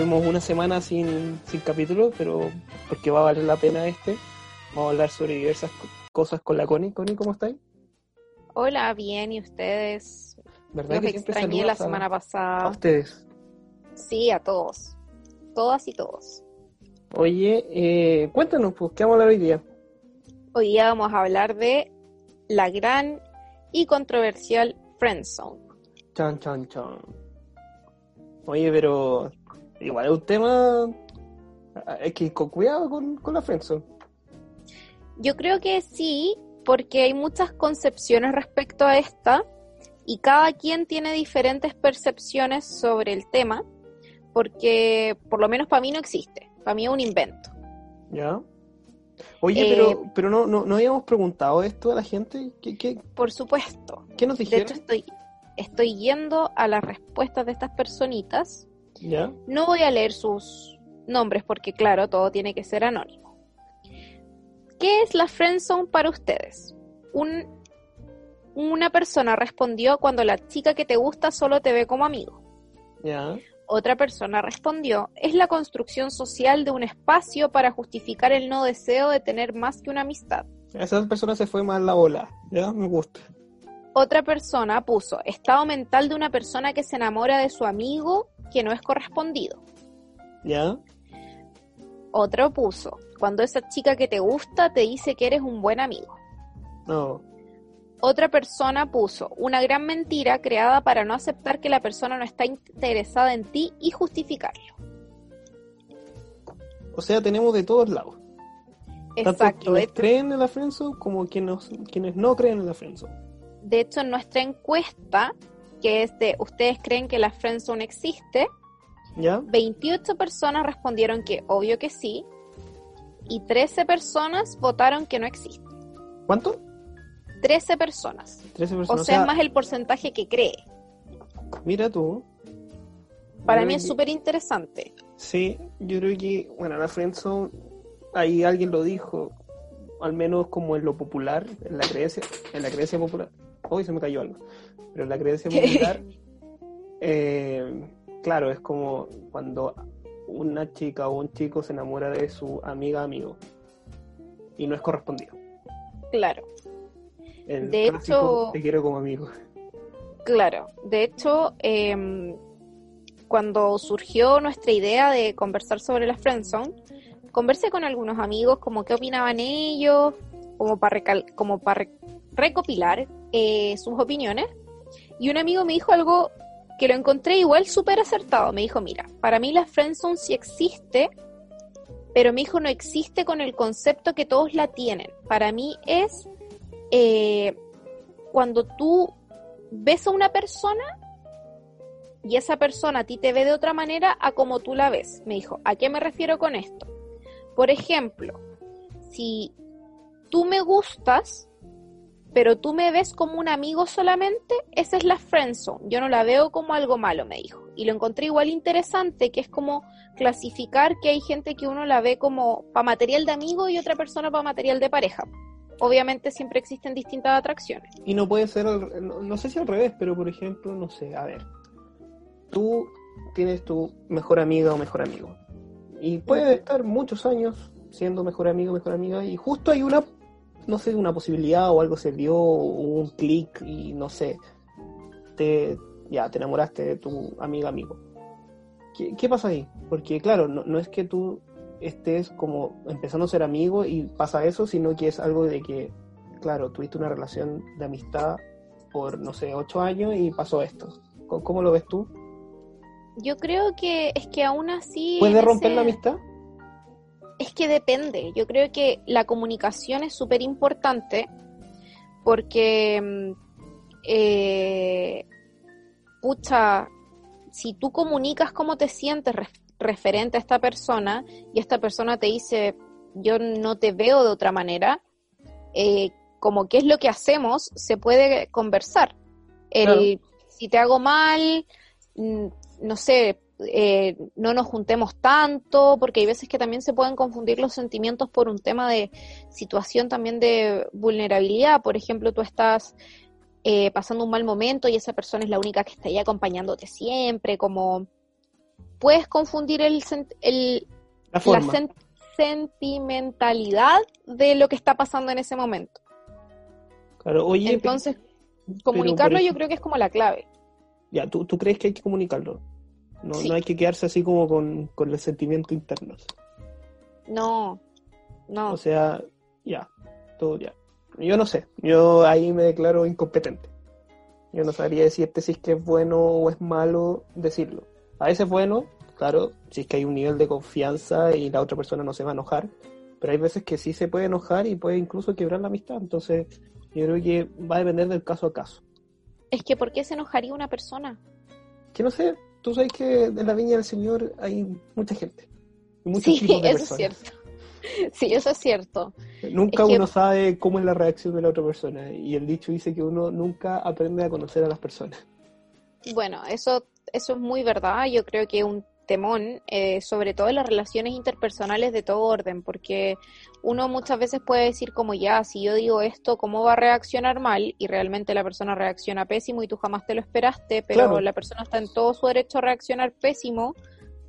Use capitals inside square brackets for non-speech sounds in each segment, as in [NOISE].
Tuvimos una semana sin, sin capítulo, pero porque va a valer la pena este. Vamos a hablar sobre diversas cosas con la Connie. Connie, ¿cómo estáis? Hola, bien, ¿y ustedes? ¿Verdad Los que extrañé la a- semana a pasada. ustedes? Sí, a todos. Todas y todos. Oye, eh, cuéntanos, pues, ¿qué vamos a hablar hoy día? Hoy día vamos a hablar de la gran y controversial Friendzone. Chan, chan, chan. Oye, pero igual es un tema. Hay que ir con cuidado con, con la friendzone. Yo creo que sí, porque hay muchas concepciones respecto a esta y cada quien tiene diferentes percepciones sobre el tema, porque por lo menos para mí no existe, para mí es un invento. ¿Ya? Oye, Eh, pero, pero no, no, no habíamos preguntado esto a la gente. ¿Qué, qué, Por supuesto. qué nos De dijeron? hecho, estoy, estoy yendo a las respuestas de estas personitas. No voy a leer sus nombres porque, claro, todo tiene que ser anónimo. ¿Qué es la friendzone para ustedes? Un, una persona respondió cuando la chica que te gusta solo te ve como amigo. Otra persona respondió, es la construcción social de un espacio para justificar el no deseo de tener más que una amistad. Esa persona se fue más la bola. ¿Ya? Me gusta. Otra persona puso, estado mental de una persona que se enamora de su amigo que no es correspondido. ¿Ya? Otro puso, cuando esa chica que te gusta te dice que eres un buen amigo. No. Otra persona puso, una gran mentira creada para no aceptar que la persona no está interesada en ti y justificarlo. O sea, tenemos de todos lados. Tanto Exacto. De quienes creen en la friendzone como quienes, quienes no creen en la friendzone. de hecho, en nuestra encuesta, que es de ¿Ustedes creen que la friendzone existe? ¿Ya? 28 personas respondieron que obvio que sí y 13 personas votaron que no existe. ¿Cuánto? 13 personas. 13 O personas. sea, es más el porcentaje que cree. Mira tú. Para Yo mí es que- súper interesante. Sí, yo creo que, bueno, la friendzone, ahí alguien lo dijo, al menos como en lo popular, en la creencia, en la creencia popular. Hoy se me cayó algo. Pero la creencia popular, eh, claro, es como cuando una chica o un chico se enamora de su amiga amigo y no es correspondido. Claro, El De hecho- te quiero como amigo. claro. De hecho, em, cuando surgió nuestra idea de conversar sobre la friendzone, conversé con algunos amigos como qué opinaban ellos, como para como para recopilar eh, sus opiniones. Y un amigo me dijo algo que lo encontré igual súper acertado. Me dijo, mira, para mí la friendzone sí existe, pero mi hijo no existe con el concepto que todos la tienen. Para mí es eh, cuando tú ves a una persona y esa persona a ti te ve de otra manera a como tú la ves. Me dijo, ¿a qué me refiero con esto? Por ejemplo, si tú me gustas, pero tú me ves como un amigo solamente, esa es la friendzone. Yo no la veo como algo malo, me dijo. Y lo encontré igual interesante, que es como clasificar que hay gente que uno la ve como para material de amigo y otra persona para material de pareja. Obviamente siempre existen distintas atracciones. Y no puede ser, al- no, no sé si al revés, pero por ejemplo, no sé, a ver, tú tienes tu mejor amiga o mejor amigo. Y puede estar muchos años siendo mejor amigo, mejor amiga, y justo hay una, no sé, una posibilidad o algo se dio, un clic y no sé, te, ya, te enamoraste de tu amiga, amigo. ¿Qué, qué pasa ahí? Porque claro, no, no es que tú estés como empezando a ser amigo y pasa eso, sino que es algo de que, claro, tuviste una relación de amistad por, no sé, ocho años y pasó esto. ¿Cómo, cómo lo ves tú? Yo creo que es que aún así... ¿Puede romper ese- la amistad? Es que depende. Yo creo que la comunicación es súper importante porque, mm, eh, pucha, si tú comunicas cómo te sientes ref- referente a esta persona y esta persona te dice, yo no te veo de otra manera, eh, como qué es lo que hacemos, se puede conversar. El, Si te hago mal, mm, no sé, eh, no nos juntemos tanto, porque hay veces que también se pueden confundir los sentimientos por un tema de situación también de vulnerabilidad. Por ejemplo, tú estás eh, pasando un mal momento y esa persona es la única que está ahí acompañándote siempre, como puedes confundir el, el la, sentimentalidad de lo que está pasando en ese momento. Claro, oye, Entonces, comunicarlo yo creo que es como la clave. Ya, ¿tú, tú crees que hay que comunicarlo? No, no hay que quedarse así como con, con el sentimiento interno. No, no. O sea, ya, todo ya. Yo no sé, yo ahí me declaro incompetente. Yo no sabría decirte si es que es bueno o es malo decirlo. A veces es bueno, claro, si es que hay un nivel de confianza y la otra persona no se va a enojar, pero hay veces que sí se puede enojar y puede incluso quebrar la amistad. Entonces, yo creo que va a depender del caso a caso. Es que, ¿por qué se enojaría una persona? Que no sé, tú sabes que en la viña del Señor hay mucha gente. sí, eso es cierto. [LAUGHS] Sí, eso es cierto. Nunca uno sabe cómo es la reacción de la otra persona y el dicho dice que uno nunca aprende a conocer a las personas. Bueno, eso, eso es muy verdad. Yo creo que un temón, eh, sobre todo en las relaciones interpersonales de todo orden, porque uno muchas veces puede decir como ya, si yo digo esto, ¿cómo va a reaccionar mal? Y realmente la persona reacciona pésimo y tú jamás te lo esperaste, pero la persona está en todo su derecho a reaccionar pésimo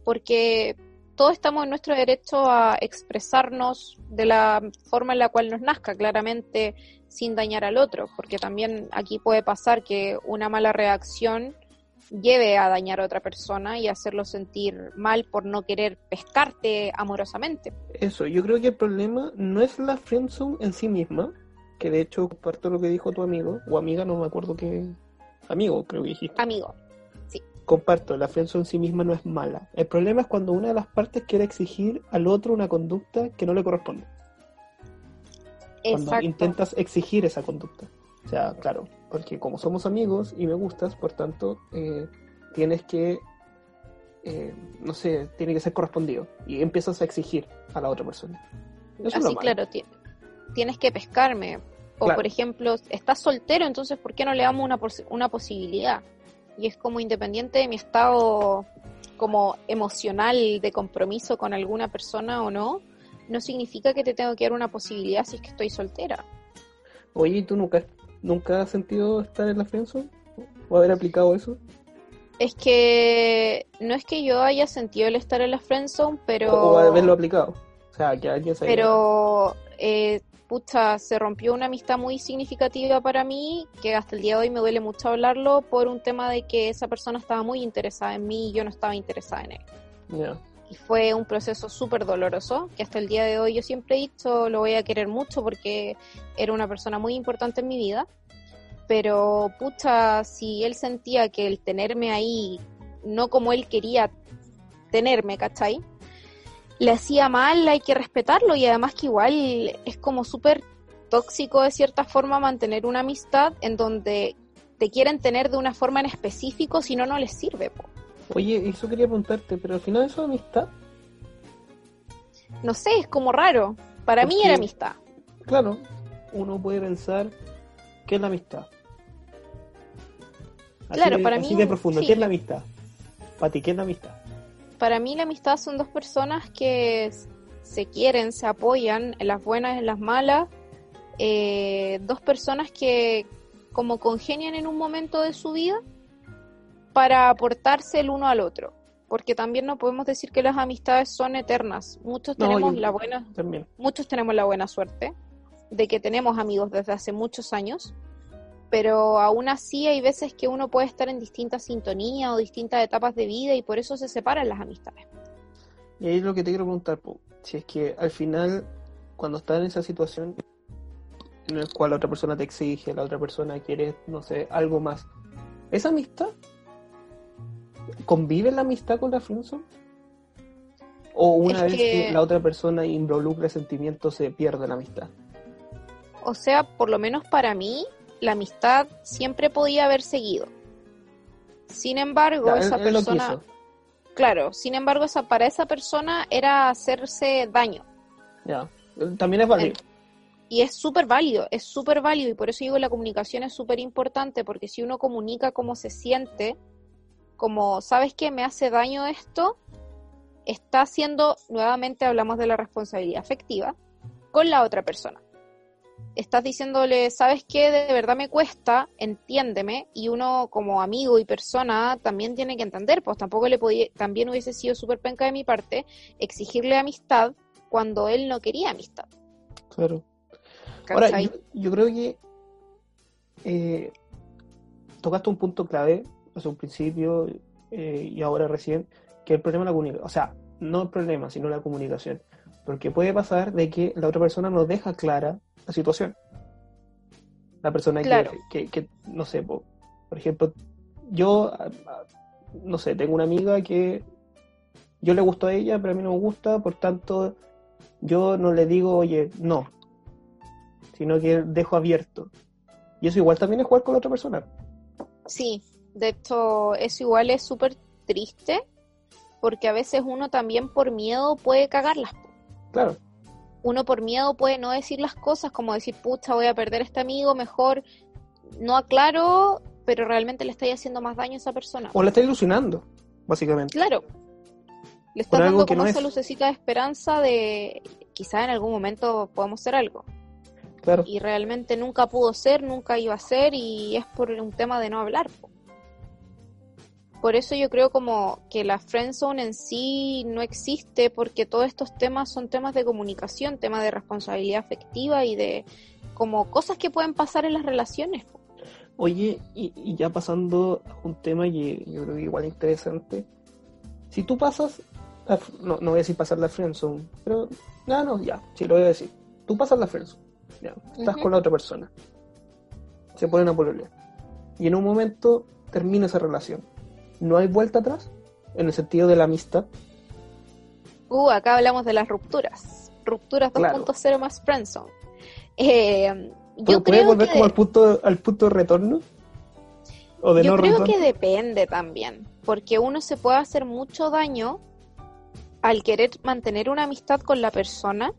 porque todos estamos en nuestro derecho a expresarnos de la forma en la cual nos nazca, claramente sin dañar al otro, porque también aquí puede pasar que una mala reacción lleve a dañar a otra persona y hacerlo sentir mal por no querer pescarte amorosamente. Eso, yo creo que el problema no es la friendzone en sí misma, que de hecho comparto lo que dijo tu amigo, o amiga, no me acuerdo qué... Amigo, creo que dijiste. Amigo, sí. Comparto, la friendzone en sí misma no es mala. El problema es cuando una de las partes quiere exigir al otro una conducta que no le corresponde. Cuando intentas exigir esa conducta. O sea, claro, porque como somos amigos y me gustas, por tanto, eh, tienes que, eh, no sé, tiene que ser correspondido. Y empiezas a exigir a la otra persona. Así, claro, tienes que pescarme. O, por ejemplo, estás soltero, entonces, ¿por qué no le damos una, una posibilidad? Y es como independiente de mi estado como emocional de compromiso con alguna persona o no, no significa que te tengo que dar una posibilidad si es que estoy soltera. Oye, ¿tú nunca ¿Nunca has sentido estar en la friendzone? ¿O haber aplicado eso? Es que no es que yo haya sentido el estar en la friendzone, pero... O, haberlo aplicado. O sea, que alguien se Pero, eh, pucha, se rompió una amistad muy significativa para mí, que hasta el día de hoy me duele mucho hablarlo, por un tema de que esa persona estaba muy interesada en mí y yo no estaba interesada en él. Ya. Y fue un proceso súper doloroso, que hasta el día de hoy yo siempre he dicho, lo voy a querer mucho porque era una persona muy importante en mi vida. Pero, pucha, si él sentía que el tenerme ahí, no como él quería tenerme, ¿cachai? Le hacía mal, hay que respetarlo y además que igual es como súper tóxico de cierta forma mantener una amistad en donde te quieren tener de una forma en específico, si no, no les sirve. Po. Oye, eso quería preguntarte, pero al final eso es amistad. No sé, es como raro. Para mí era amistad. Claro, uno puede pensar qué es la amistad. claro, para mí. de profundo, ¿qué es la amistad? Para ti, ¿qué es la amistad? Para mí, la amistad son dos personas que se quieren, se apoyan en las buenas, y en las malas. Eh, dos personas que, como congenian en un momento de su vida, para aportarse el uno al otro, porque también no podemos decir que las amistades son eternas. Muchos tenemos la buena, muchos tenemos la buena suerte de que tenemos amigos desde hace muchos años, pero aún así hay veces que uno puede estar en distintas sintonías o distintas etapas de vida y por eso se separan las amistades. Y ahí es lo que te quiero preguntar, si es que al final, cuando estás en esa situación en la cual la otra persona te exige, la otra persona quiere, no sé, algo más, ¿esa amistad ¿Convive la amistad con la friendzone? ¿O una vez que... la otra persona involucra sentimientos se pierde la amistad? O sea, por lo menos para mí, la amistad siempre podía haber seguido. Sin embargo, esa persona... Claro, sin embargo, esa, para esa persona era hacerse daño. Ya, también es válido. Y es súper válido, es súper válido y por eso digo la comunicación es súper importante porque si uno comunica cómo se siente, como, ¿sabes qué? Me hace daño esto, está haciendo, nuevamente hablamos de la responsabilidad afectiva, con la otra persona. estás diciéndole, ¿sabes qué? De verdad me cuesta, entiéndeme, y uno como amigo y persona también tiene que entender, pues tampoco le podía, también hubiese sido súper penca de mi parte exigirle amistad cuando él no quería amistad. Claro. Ahora, yo, creo que eh, tocaste un punto clave hace un principio eh, y ahora recién, que es el problema de la comunicación. O sea, no el problema, sino la comunicación. Porque puede pasar de que la otra persona no deja clara la situación. La persona que, que, no sé, por, ejemplo, yo, no sé, tengo una amiga que yo le gusto a ella, pero a mí no me gusta, por tanto, yo no le digo, oye, no, sino que dejo abierto. Y eso igual también es jugar con la otra persona. Sí, de hecho, eso igual es súper triste, porque a veces uno también por miedo puede cagarlas. Claro uno por miedo puede no decir las cosas, como decir, pucha, voy a perder a este amigo, mejor no aclaro, pero realmente le estoy haciendo más daño a esa persona. O le está ilusionando, básicamente. Claro. Le está dando como esa lucecita de esperanza de quizá en algún momento podemos ser algo. Claro. Y realmente nunca pudo ser, nunca iba a ser, y es por un tema de no hablar. Por eso yo creo como que la friendzone en sí no existe porque todos estos temas son temas de comunicación, temas de responsabilidad afectiva y de como cosas que pueden pasar en las relaciones. Oye, y, ya pasando a un tema que yo creo que igual interesante, si tú pasas, no, no voy a decir pasar la friendzone, pero no, no, ya, sí lo voy a decir. Tú pasas la friendzone, ya, estás con la otra persona, se ponen a pololear, y en un momento termina esa relación no hay vuelta atrás en el sentido de la amistad. Uh, acá hablamos de las rupturas. Rupturas 2.0 más friendzone. Eh, yo creo volver como al punto, al punto de retorno? ¿O de yo creo que depende también, porque uno se puede hacer mucho daño al querer mantener una amistad con la persona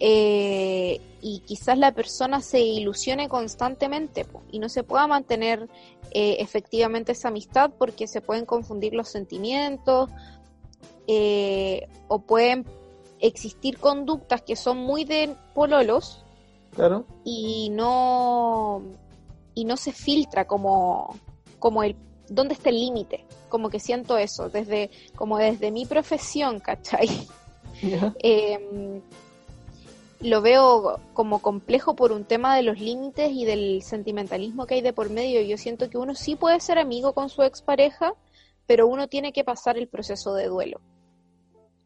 eh, y quizás la persona se ilusione constantemente y no se pueda mantener eh, efectivamente esa amistad porque se pueden confundir los sentimientos eh, o pueden existir conductas que son muy de pololos claro. y no y no se filtra como como el dónde está el límite como que siento eso desde como desde mi profesión ¿cachai? Lo veo como complejo por un tema de los límites y del sentimentalismo que hay de por medio. Yo siento que uno sí puede ser amigo con su expareja, pero uno tiene que pasar el proceso de duelo.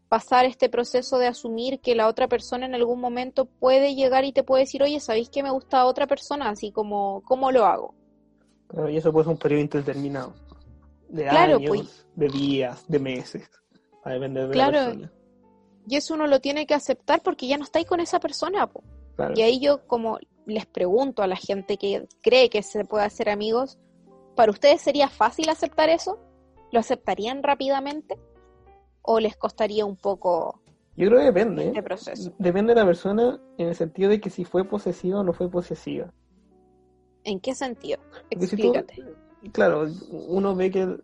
Pasar este proceso de asumir que la otra persona en algún momento puede llegar y te puede decir, oye, ¿sabéis que me gusta a otra persona? Así como, ¿cómo lo hago? Claro, y eso puede ser un periodo indeterminado. De años, pues. de días, de meses. A depender de claro, la persona y eso uno lo tiene que aceptar porque ya no estáis con esa persona. Y ahí yo como les pregunto a la gente que cree que se puede hacer amigos, ¿para ustedes sería fácil aceptar eso? ¿Lo aceptarían rápidamente? ¿O les costaría un poco yo creo que depende. Este proceso? Depende de la persona en el sentido de que si fue posesiva o no fue posesiva. ¿En qué sentido? Explícate. claro, uno ve que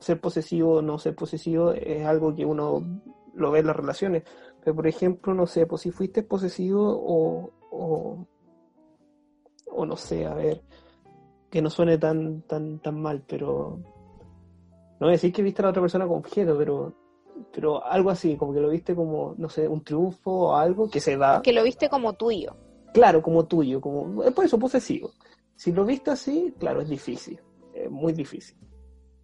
ser posesivo o no ser posesivo es algo que uno lo ves en las relaciones. Pero, por ejemplo, no sé, pues si fuiste posesivo o, o, o no sé, a ver, que no suene tan, tan, tan mal, pero no voy a decir que viste a la otra persona como objeto, pero, pero algo así, como que lo viste como, no sé, un triunfo o algo que se da. Que lo viste como tuyo. Claro, como tuyo, como, es por eso posesivo. Si lo viste así, claro, es difícil, es muy difícil.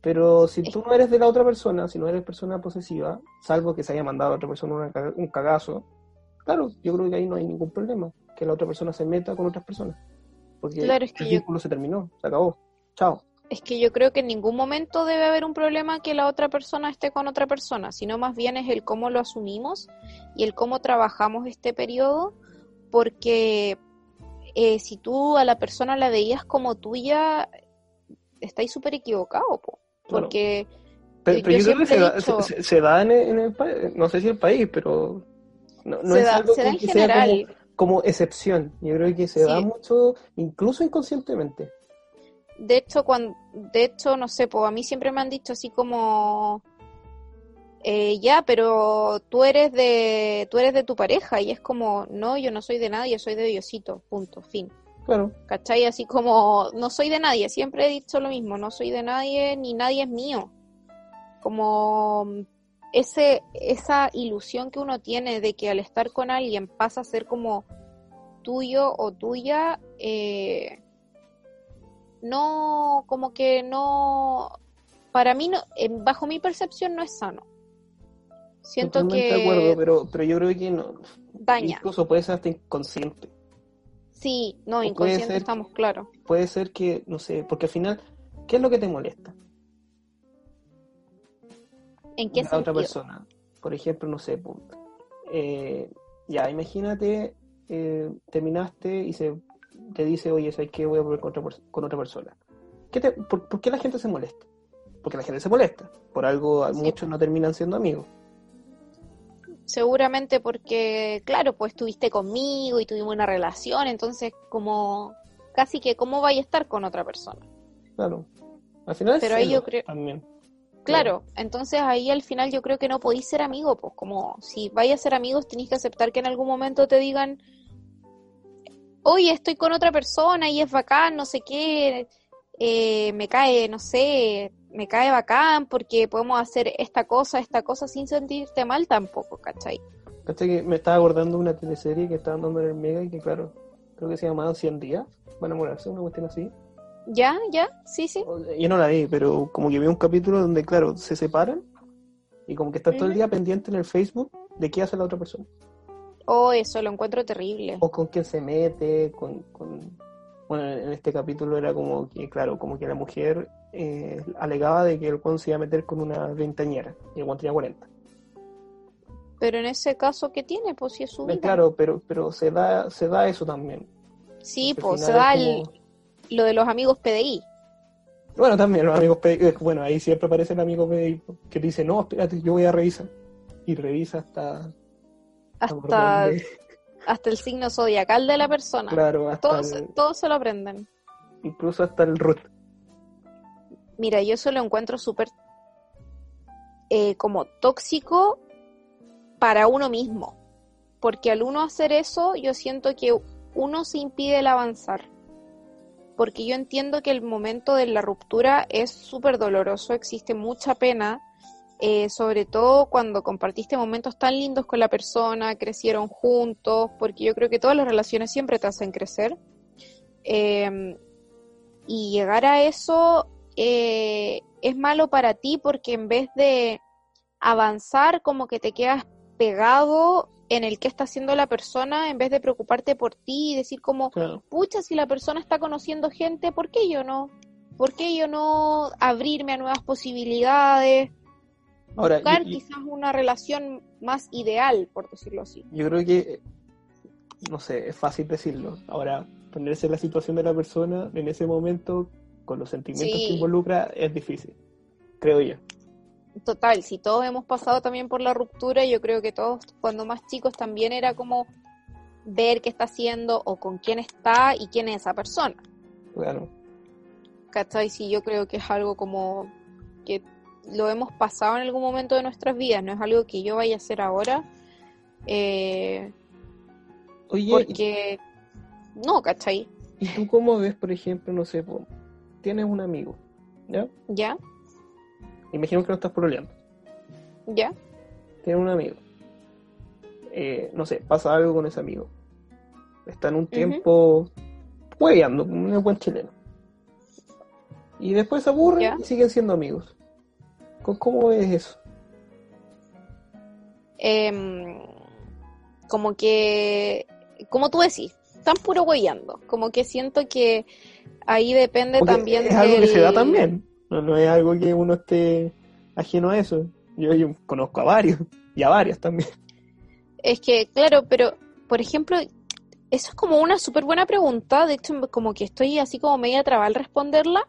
Pero si tú no eres de la otra persona, si no eres persona posesiva, salvo que se haya mandado a otra persona un cagazo, claro, yo creo que ahí no hay ningún problema, que la otra persona se meta con otras personas. Porque el vínculo se terminó, se acabó. Chao. Es que yo creo que en ningún momento debe haber un problema que la otra persona esté con otra persona, sino más bien es el cómo lo asumimos y el cómo trabajamos este periodo, porque eh, si tú a la persona la veías como tuya, estáis súper equivocado, po. Porque. Pero, yo, creo que se da, en, el, país, no sé si el país, pero no, no es algo que, sea como, excepción. Yo creo que se da mucho, incluso inconscientemente. De hecho, cuando, de hecho, no sé, pues a mí siempre me han dicho así como. eh, ya, pero tú eres de tú eres de tu pareja y es como, no, yo no soy de nadie, soy de Diosito, punto, fin. Claro. ¿Cachai? Así como, no soy de nadie, siempre he dicho lo mismo, no soy de nadie ni nadie es mío. Como ese, esa ilusión que uno tiene de que al estar con alguien pasa a ser como tuyo o tuya, eh, no, como que no, para mí, no, bajo mi percepción no es sano. Siento Totalmente que de acuerdo, pero, pero yo creo que no. daña. Incluso puede ser hasta inconsciente. Sí, no, inconsciente ser- estamos claros. Puede ser que, no sé, porque al final, ¿qué es lo que te molesta? ¿En qué la otra persona. Por ejemplo, no sé, eh, ya, imagínate, eh, terminaste y se te dice, oye, ¿sabes qué? Voy a volver con otra, con otra persona. ¿Qué te- por, por qué la gente se molesta? Porque la gente se molesta. Por algo Sí. muchos no terminan siendo amigos. Seguramente porque, claro, pues estuviste conmigo y tuvimos una relación, entonces como casi que cómo vaya a estar con otra persona. Claro. Al final es Pero ahí yo creo- también. Claro, entonces ahí al final yo creo que no podéis ser amigos, pues como si vais a ser amigos tenéis que aceptar que en algún momento te digan, oye, estoy con otra persona y es bacán, no sé qué, eh, me cae, no sé, me cae bacán porque podemos hacer esta cosa, esta cosa sin sentirte mal tampoco, ¿cachai? ¿Cachai? Que me estaba acordando de una teleserie que estaban dando en el Mega y que, claro, creo que se llamaba 100 días. Van a enamorarse, una cuestión así. ¿Ya? ¿Ya? Sí, sí. Yo no la vi, pero como que vi un capítulo donde, claro, se separan y como que están todo el día pendiente en el Facebook de qué hace la otra persona. Oh, eso lo encuentro terrible. O con quién se mete, con... con- Bueno, en este capítulo era como que, claro, como que la mujer eh, alegaba de que el Juan se iba a meter con una veintañera y el Juan tenía 40. Pero en ese caso, ¿qué tiene? Pues si es su Eh, vida. Claro, pero, pero se, da, se da eso también. Sí, pues se da el- lo de los amigos PDI. Bueno, también los amigos PDI, bueno, ahí siempre aparece el amigo PDI que te dice, no, espérate, yo voy a revisar. Y revisa hasta... Hasta, [LAUGHS] hasta el signo zodiacal de la persona. Claro, hasta todos, el- todos se lo aprenden. incluso hasta el root. Mira, yo eso lo encuentro súper eh, como tóxico para uno mismo. Porque al uno hacer eso, yo siento que uno se impide el avanzar. Porque yo entiendo que el momento de la ruptura es súper doloroso, existe mucha pena, eh, sobre todo cuando compartiste momentos tan lindos con la persona, crecieron juntos, porque yo creo que todas las relaciones siempre te hacen crecer. Eh, y llegar a eso eh, es malo para ti porque en vez de avanzar, como que te quedas pegado en el que está haciendo la persona, en vez de preocuparte por ti y decir como, Claro. pucha, si la persona está conociendo gente, ¿por qué yo no? ¿Por qué yo no abrirme a nuevas posibilidades? Ahora, Buscar yo- yo- quizás una relación más ideal, por decirlo así. Yo creo que, no sé, es fácil decirlo. Ahora, ponerse en la situación de la persona en ese momento, con los sentimientos Sí. que involucra, es difícil, creo yo. Total, si todos hemos pasado también por la ruptura, yo creo que todos cuando más chicos también era como ver qué está haciendo o con quién está y quién es esa persona. Claro. ¿Cachai? Sí, yo creo que es algo como que lo hemos pasado en algún momento de nuestras vidas, no es algo que yo vaya a hacer ahora. eh, Oye, porque no, ¿cachai? ¿y, tú cómo ves, por ejemplo, no sé, tienes un amigo, ¿ya? ¿Ya? Imagino que no estás pololeando. ¿Ya? Tienes un amigo. Eh, no sé, pasa algo con ese amigo. Está en un tiempo hueveando, como un buen chileno. Y después se aburren Ya. y siguen siendo amigos. ¿Cómo- ¿Cómo ves eso? Em, como que, como tú decís, están puro huellando. Como que siento que ahí depende Porque también es algo que se da también. No, no es algo que uno esté ajeno a eso. Yo, yo conozco a varios y a varias también. Es que, claro, pero, por ejemplo, eso es como una súper buena pregunta. De hecho, como que estoy así como media traba al responderla,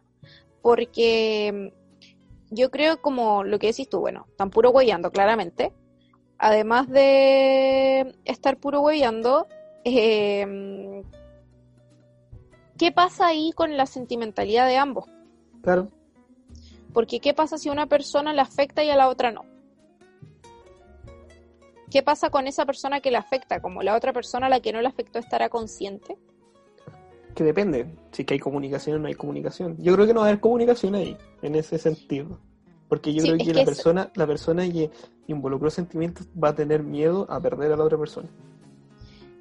porque mm, yo creo como lo que decís tú, bueno, están puro huellando, claramente. Además de estar puro huellando, eh, ¿qué pasa ahí con la sentimentalidad de ambos? Claro. Porque ¿qué pasa si a una persona le afecta y a la otra no? ¿qué pasa con esa persona que le afecta? Como la otra persona a la que no le afectó estará consciente. Que depende, si que hay comunicación o no hay comunicación. Yo creo que no va a haber comunicación ahí, en ese sentido. Porque yo Sí, creo que, que la es- persona, la persona que involucró sentimientos va a tener miedo a perder a la otra persona.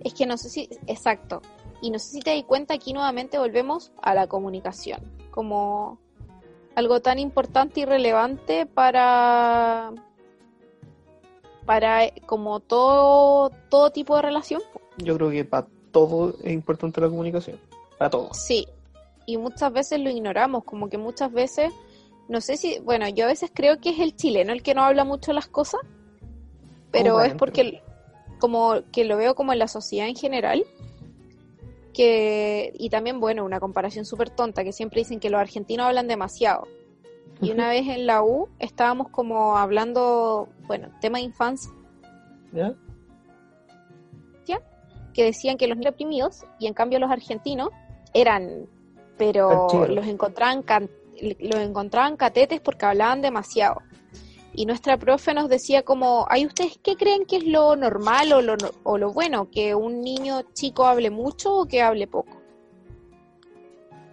Es que no sé si, exacto. Y no sé si te das cuenta, aquí nuevamente volvemos a la comunicación, como algo tan importante y relevante para, para eh, como todo, todo tipo de relación. Yo creo que para todo es importante la comunicación. Para todo. Sí, y muchas veces lo ignoramos, como que muchas veces, no sé si, bueno, yo a veces creo que es el chileno el que no habla mucho las cosas, pero es porque como que lo veo como en la sociedad en general, que, y también, bueno, una comparación súper tonta, que siempre dicen que los argentinos hablan demasiado. Y una vez en la U estábamos como hablando, bueno, tema de infancia, ¿Ya? que decían que los niños oprimidos y en cambio los argentinos eran, pero los encontraban, can- los encontraban catetes porque hablaban demasiado. Y nuestra profe nos decía como, ¿hay ustedes qué creen que es lo normal o lo, o lo bueno? ¿Que un niño chico hable mucho o que hable poco?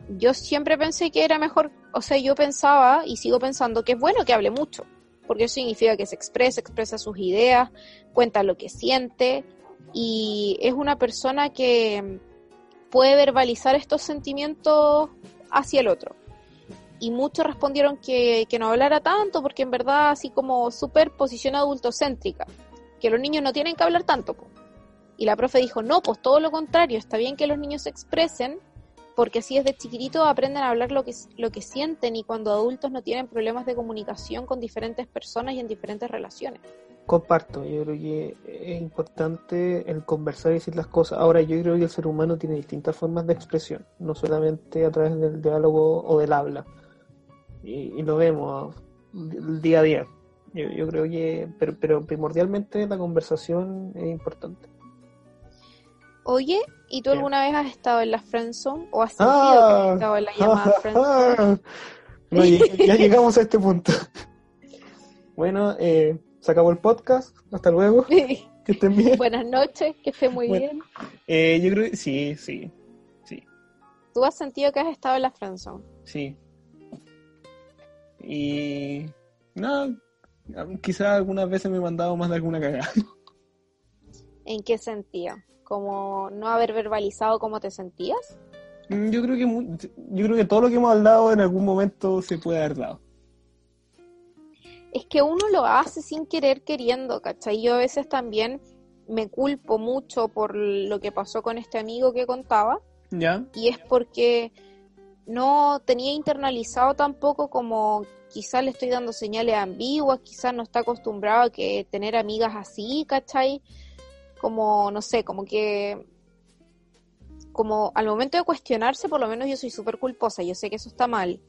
Yo siempre pensé que era mejor, o sea, yo pensaba y sigo pensando que es bueno que hable mucho, porque eso significa que se expresa, expresa sus ideas, cuenta lo que siente y es una persona que puede verbalizar estos sentimientos hacia el otro. Y muchos respondieron que, que no hablara tanto, porque en verdad así como súper posición adultocéntrica, que los niños no tienen que hablar tanto. Y la profe dijo, no, pues todo lo contrario, está bien que los niños se expresen, porque así desde chiquitito aprenden a hablar lo que, lo que sienten y cuando adultos no tienen problemas de comunicación con diferentes personas y en diferentes relaciones. Comparto, yo creo que es importante el conversar y decir las cosas. Ahora, yo creo que el ser humano tiene distintas formas de expresión, no solamente a través del diálogo o del habla. Y, y lo vemos el día a día. Yo, yo creo que, pero, pero primordialmente la conversación es importante. Oye, ¿y tú ¿Qué? alguna vez has estado en la friendzone o has sentido Ah. que has estado en la llamada [LAUGHS] friendzone? No, ya, llegamos a este punto. Bueno, eh, se acabó el podcast. Hasta luego. [LAUGHS] Que estén bien. Buenas noches, que esté muy Bueno. bien. Eh, yo creo que sí, sí, sí, ¿Tú has sentido que has estado en la friendzone? sí. Y nada, quizás algunas veces me he mandado más de alguna cagada. [LAUGHS] ¿En qué sentido? ¿Como no haber verbalizado cómo te sentías? Mm, Yo creo que yo creo que todo lo que hemos hablado en algún momento se puede haber dado. Es que uno lo hace sin querer queriendo, ¿cachai? Yo a veces también me culpo mucho por lo que pasó con este amigo que contaba, ¿Ya? y es porque no tenía internalizado tampoco como quizás le estoy dando señales ambiguas, quizás no está acostumbrado a que tener amigas así, ¿cachai? Como, no sé, como que como al momento de cuestionarse, por lo menos yo soy súper culposa, yo sé que eso está mal,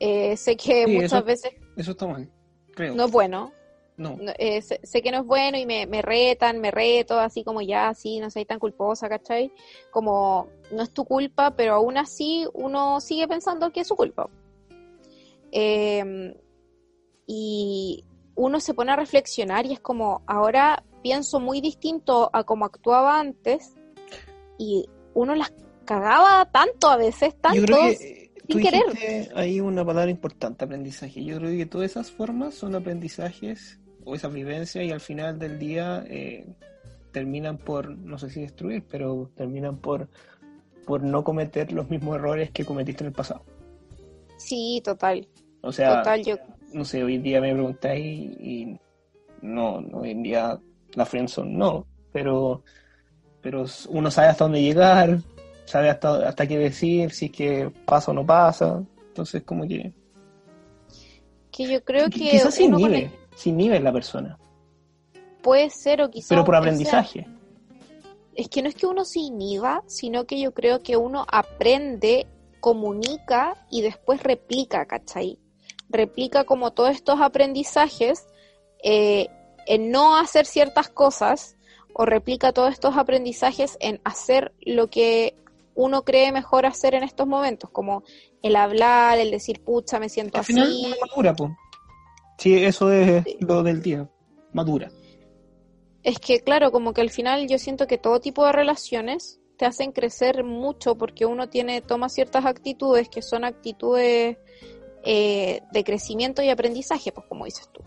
Eh, sé que Sí, muchas eso- veces Eso está mal, creo. no es bueno, No. no, eh, sé, sé que no es bueno y me, me retan, me reto, así como ya, así, no soy tan culposa, ¿cachai? Como no es tu culpa, pero aún así uno sigue pensando que es su culpa. Eh, y uno se pone a reflexionar y es como, ahora pienso muy distinto a como actuaba antes y uno las cagaba tanto a veces, tanto. Yo creo que eh, tú sin querer. dijiste ahí una palabra importante, aprendizaje. Yo creo que todas esas formas son aprendizajes o esas vivencias y al final del día eh, terminan por, no sé si destruir, pero terminan por, por no cometer los mismos errores que cometiste en el pasado. Sí, total, O sea, total, yo no sé, hoy día me preguntáis y no, no, hoy en día la friendzone no, pero, pero uno sabe hasta dónde llegar, sabe hasta, hasta qué decir, si es que pasa o no pasa, entonces como que... que yo creo que quizás uno sin nivel la persona, puede ser o quizás pero por sea, aprendizaje. es que no es que uno se inhiba, sino que yo creo que uno aprende, comunica y después replica, ¿cachai? Replica como todos estos aprendizajes eh, en no hacer ciertas cosas o replica todos estos aprendizajes en hacer lo que uno cree mejor hacer en estos momentos, como el hablar, el decir, pucha, me siento Al final así. uno madura, po. Sí, eso es Sí. lo del día, madura. Es que, claro, como que al final yo siento que todo tipo de relaciones te hacen crecer mucho porque uno tiene, toma ciertas actitudes que son actitudes eh, de crecimiento y aprendizaje, pues como dices tú.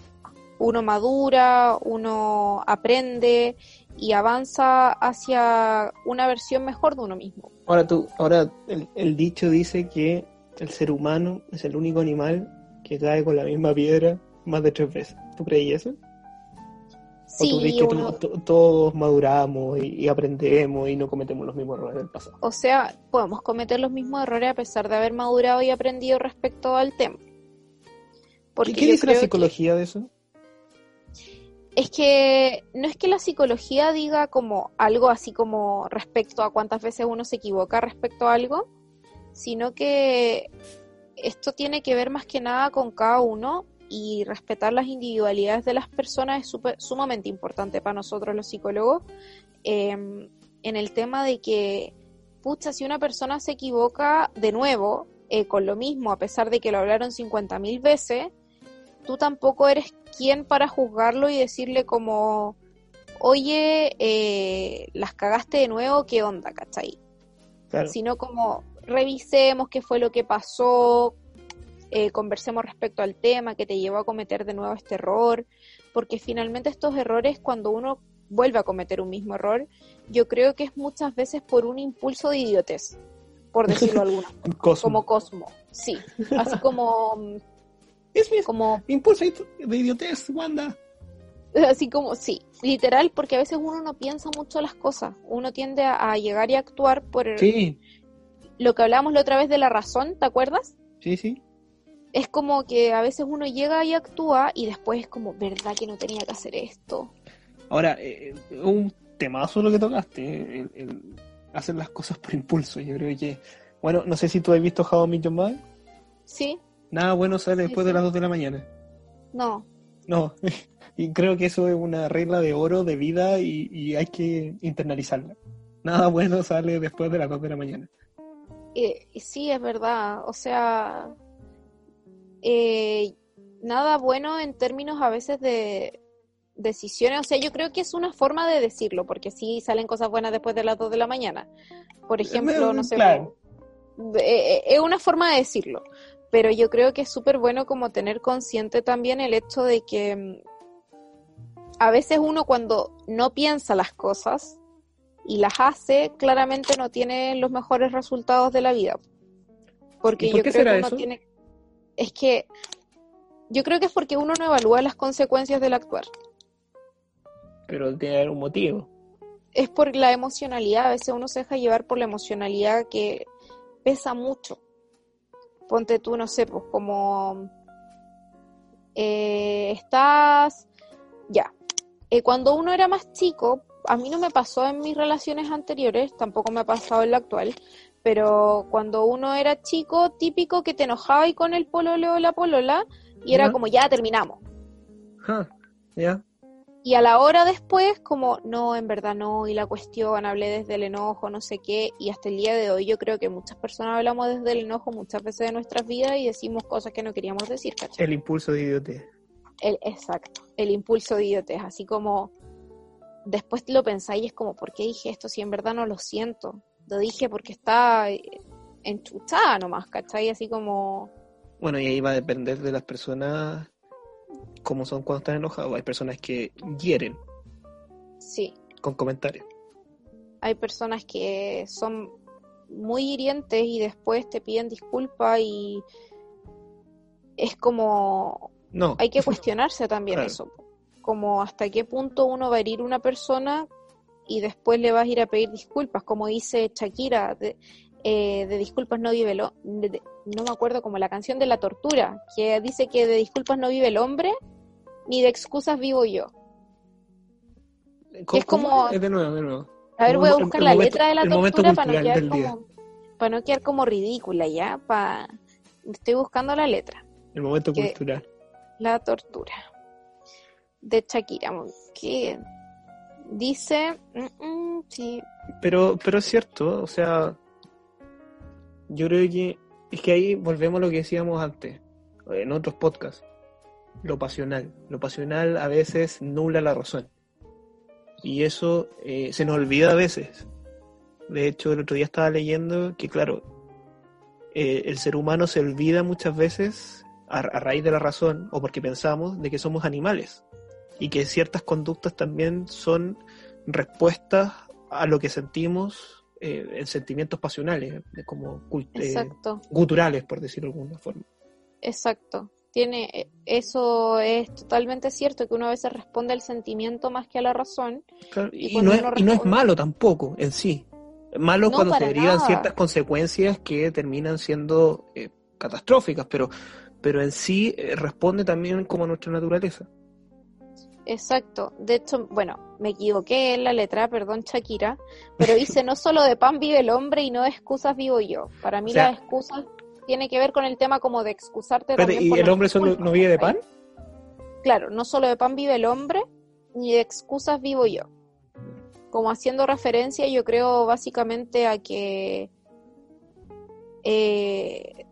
Uno madura, uno aprende y avanza hacia una versión mejor de uno mismo. Ahora tú, ahora el, el dicho dice que el ser humano es el único animal que cae con la misma piedra más de tres veces. ¿Tú creías eso? ¿O tú crees Sí, que uno- todos maduramos y, y aprendemos y no cometemos los mismos errores del pasado? o sea, podemos cometer los mismos errores a pesar de haber madurado y aprendido respecto al tema. Porque ¿Y qué dice la que- psicología de eso? Es que no es que la psicología diga como algo así como respecto a cuántas veces uno se equivoca respecto a algo, sino que esto tiene que ver más que nada con cada uno y respetar las individualidades de las personas es súper- sumamente importante para nosotros los psicólogos eh, en el tema de que, pucha, si una persona se equivoca de nuevo eh, con lo mismo, a pesar de que lo hablaron 50.000 veces, tú tampoco eres quien para juzgarlo y decirle como, oye, eh, las cagaste de nuevo, ¿qué onda, cachai? Claro. Sino como revisemos qué fue lo que pasó, eh, conversemos respecto al tema que te llevó a cometer de nuevo este error, porque finalmente estos errores, cuando uno vuelve a cometer un mismo error, yo creo que es muchas veces por un impulso de idiotez, por decirlo [LAUGHS] alguna, Cosmo. como Cosmo, sí, así como, [LAUGHS] Es mi como impulso de idiotez, Wanda. Así como, sí, literal, porque a veces uno no piensa mucho las cosas. Uno tiende a, a llegar y actuar por Sí, lo que hablábamos la otra vez de la razón, ¿te acuerdas? sí, sí. Es como que a veces uno llega y actúa y después es como, ¿verdad que no tenía que hacer esto? Ahora, eh, eh, un temazo lo que tocaste, eh, el, el hacer las cosas por impulso. Yo creo que, bueno, no sé si tú has visto How I Met Your Mother. ¿Sí? Nada bueno sale Sí, después sí. de las 2 de la mañana. No. No, [LAUGHS] y creo que eso es una regla de oro de vida y, y hay que internalizarla. Nada bueno sale después de las 2 de la mañana. Eh, sí, es verdad. O sea, eh, nada bueno en términos a veces de decisiones. O sea, yo creo que es una forma de decirlo, porque sí salen cosas buenas después de las 2 de la mañana. Por ejemplo, no sé, Claro. eh, eh, es una forma de decirlo, pero yo creo que es súper bueno como tener consciente también el hecho de que mm, a veces uno cuando no piensa las cosas y las hace, claramente no tiene los mejores resultados de la vida. Porque ¿Y por yo qué creo será que uno eso? tiene... Es que yo creo que es porque uno no evalúa las consecuencias del actuar. Pero tiene un motivo. es por la emocionalidad. A veces uno se deja llevar por la emocionalidad que pesa mucho. Ponte tú, no sé, pues como eh, estás, ya. Eh, cuando uno era más chico, a mí no me pasó en mis relaciones anteriores, tampoco me ha pasado en la actual, pero cuando uno era chico, típico que te enojaba y con el pololo o la polola, y era como, ya terminamos. ¿Ya? Y a la hora después, como, no, en verdad no, y la cuestión, hablé desde el enojo, no sé qué, y hasta el día de hoy yo creo que muchas personas hablamos desde el enojo muchas veces de nuestras vidas y decimos cosas que no queríamos decir, ¿cachai? El impulso de idiotez. El, exacto, el impulso de idiotez, así como después lo pensáis y es como, ¿por qué dije esto si en verdad no lo siento? Lo dije porque está eh, enchuchada nomás, ¿cachai? Así como, Bueno, y ahí va a depender de las personas cómo son cuando están enojados. Hay personas que hieren sí, con comentarios. hay personas que son muy hirientes y después te piden disculpas y es como No, hay que cuestionarse también [LAUGHS] Claro. eso como hasta qué punto uno va a herir una persona y después le vas a ir a pedir disculpas como dice Shakira de, eh, de disculpas no vive el ho- de- de- no me acuerdo como la canción de la tortura que dice que de disculpas no vive el hombre ni de excusas vivo yo ¿Cómo- es como-? Es de nuevo, de nuevo. A ver, voy a buscar el la momento- letra de la tortura para no, quedar como, para no quedar como ridícula, ¿ya? Pa... Estoy buscando la letra. El momento que- cultural. La tortura. De Shakira. Que dice... mm, mm, sí, Pero, pero es cierto, o sea, yo creo que es que ahí volvemos a lo que decíamos antes, en otros podcasts, lo pasional. Lo pasional a veces nubla la razón. Y eso eh, se nos olvida a veces. De hecho, el otro día estaba leyendo que, claro, eh, el ser humano se olvida muchas veces a, raíz de la razón o porque pensamos de que somos animales y que ciertas conductas también son respuestas a lo que sentimos eh, en sentimientos pasionales, como eh, guturales, por decirlo de alguna forma. Exacto. Tiene, eh, eso es totalmente cierto, que uno a veces responde al sentimiento más que a la razón. y, no es, y, no es, malo tampoco en sí. Malo cuando se derivan ciertas consecuencias que terminan siendo eh, catastróficas, pero, pero en sí eh, responde también como a nuestra naturaleza. Exacto. De hecho, bueno, me equivoqué en la letra, perdón Shakira, pero dice no solo de pan vive el hombre y no de excusas vivo yo. Para mí las excusas tiene que ver con el tema como de excusarte. Pero, ¿Y el hombre solo no vive de pan? Claro, no solo de pan vive el hombre, ni de excusas vivo yo. Como haciendo referencia, yo creo básicamente a que eh,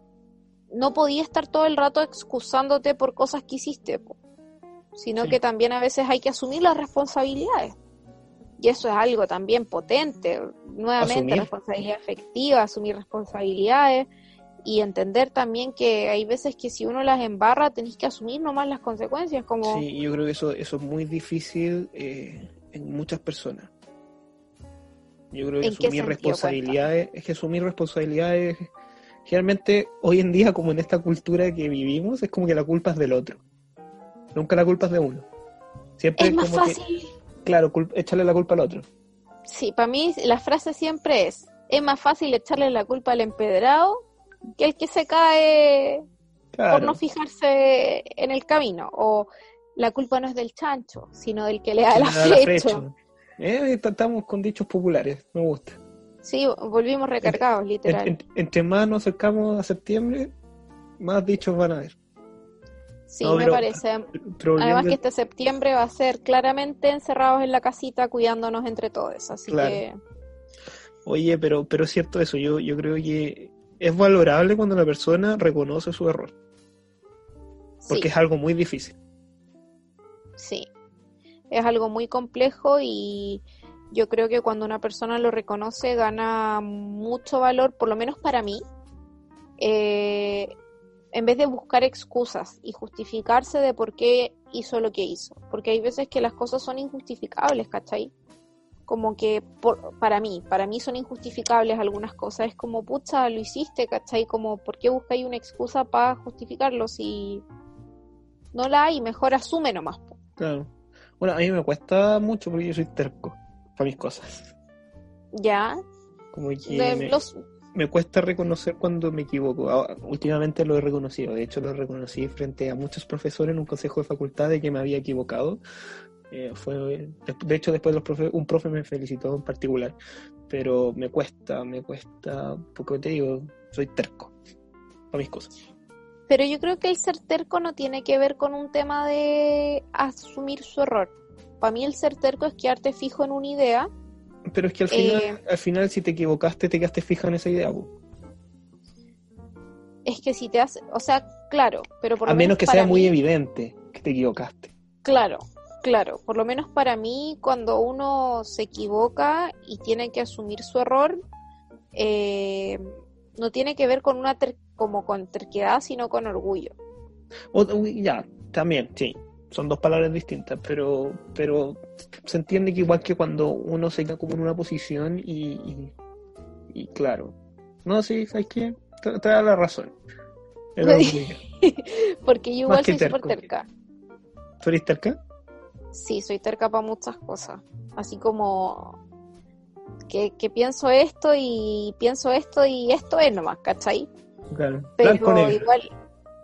no podía estar todo el rato excusándote por cosas que hiciste, sino que también a veces hay que asumir las responsabilidades. Y eso es algo también potente. Nuevamente, responsabilidad efectiva, asumir responsabilidades y entender también que hay veces que si uno las embarra tenéis que asumir nomás las consecuencias como sí yo creo que eso eso es muy difícil eh, en muchas personas. Yo creo que asumir responsabilidades es que asumir responsabilidades generalmente hoy en día como en esta cultura que vivimos es como que la culpa es del otro nunca la culpa es de uno siempre es más fácil claro echarle la culpa al otro sí para mí la frase siempre es es más fácil echarle la culpa al empedrado que el que se cae por no fijarse en el camino. O la culpa no es del chancho, sino del que le da el aflecho. Eh, estamos con dichos populares, me gusta. Sí, volvimos recargados, literal. entre más nos acercamos a septiembre, más dichos van a haber. Sí, me parece. Además que este septiembre va a ser claramente encerrados en la casita cuidándonos entre todos, así que... Oye, pero, pero es cierto eso, yo, yo creo que es valorable cuando la persona reconoce su error. Porque es algo muy difícil. Sí, es algo muy complejo y yo creo que cuando una persona lo reconoce gana mucho valor, por lo menos para mí, eh, en vez de buscar excusas y justificarse de por qué hizo lo que hizo. Porque hay veces que las cosas son injustificables, ¿cachai? como que por, para mí, para mí son injustificables algunas cosas. Es como, pucha, lo hiciste, ¿cachai? Como, ¿por qué buscáis una excusa para justificarlo si no la hay? Mejor asume nomás. Claro. Bueno, a mí me cuesta mucho porque yo soy terco para mis cosas. Ya. Como que me, cuesta reconocer cuando me equivoco. Ah, últimamente lo he reconocido. De hecho, lo reconocí frente a muchos profesores en un consejo de facultad de que me había equivocado eh, fue, de hecho, después los un profe me felicitó en particular, pero me cuesta, me cuesta, porque te digo, soy terco mis cosas. Pero yo creo que el ser terco no tiene que ver con un tema de asumir su error. Para mí el ser terco es quedarte fijo en una idea. Pero es que al final, eh, al final si te equivocaste, te quedaste fija en esa idea. Es que si te hace, o sea, claro, pero por A menos que sea muy evidente que te equivocaste. Claro, Claro, por lo menos para mí, cuando uno se equivoca y tiene que asumir su error, eh, no tiene que ver con una como con terquedad, sino con orgullo. ya, también, sí, son dos palabras distintas, pero, pero se entiende que igual que cuando uno se queda como en una posición y, y, claro, no, sí, ¿sabes qué? Te, da la razón. [LAUGHS] Porque yo igual soy súper terca. ¿Tú eres terca? Sí, soy terca para muchas cosas. Así como que, pienso esto y pienso esto y esto es nomás, ¿cachai? Claro. Pero igual,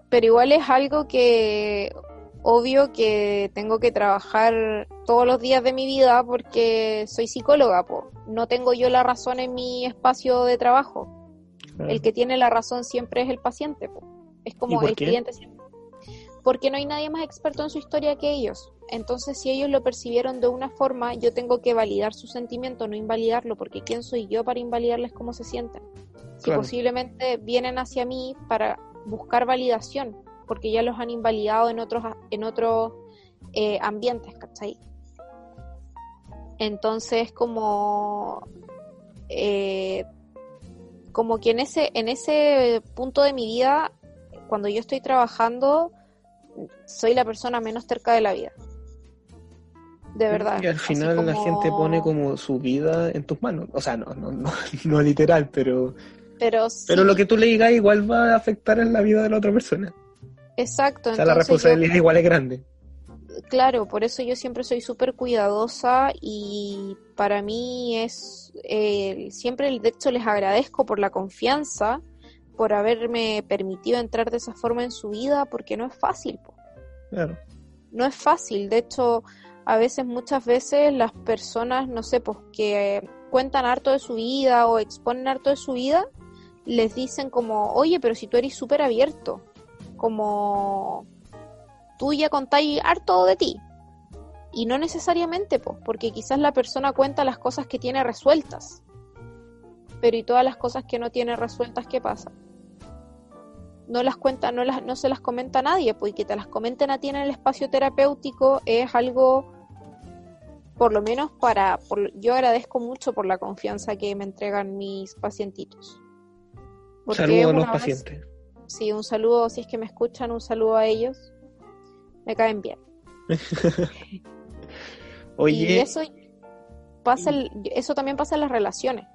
pero igual es algo que obvio que tengo que trabajar todos los días de mi vida porque soy psicóloga, po. no tengo yo la razón en mi espacio de trabajo. El que tiene la razón siempre es el paciente, po. es como el cliente siempre. Porque no hay nadie más experto en su historia que ellos. Entonces, si ellos lo percibieron de una forma, yo tengo que validar su sentimiento, no invalidarlo, porque ¿quién soy yo para invalidarles cómo se sienten? Si posiblemente vienen hacia mí para buscar validación, porque ya los han invalidado en otros, en otros eh, ambientes, ¿cachai? Entonces, como, eh, como que en ese, en ese punto de mi vida, cuando yo estoy trabajando, soy la persona menos cerca de la vida. De verdad. Y al final la gente pone como su vida en tus manos. O sea, no, no, no, [LAUGHS] no literal, pero. Pero, pero lo que tú le digas igual va a afectar en la vida de la otra persona. Exacto. O sea, la responsabilidad igual es grande claro, por eso yo siempre soy súper cuidadosa y para mí es, eh, siempre de hecho les agradezco por la confianza, por haberme permitido entrar de esa forma en su vida, porque no es fácil. Claro. No es fácil, de hecho, a veces, muchas veces las personas, no sé, pues que cuentan harto de su vida o exponen harto de su vida, les dicen como, oye, pero si tú eres súper abierto, como tú ya contáis harto de ti. Y no necesariamente, pues, porque quizás la persona cuenta las cosas que tiene resueltas. Pero y todas las cosas que no tiene resueltas, ¿qué pasa? No las cuenta, no, las, no se las comenta a nadie, pues que te las comenten a ti en el espacio terapéutico es algo, por lo menos para, yo agradezco mucho por la confianza que me entregan mis pacientitos. Saludos a los pacientes. Sí, un saludo, si es que me escuchan, un saludo a ellos me caen bien. [LAUGHS] Oye. Y eso, pasa eso también pasa en las relaciones.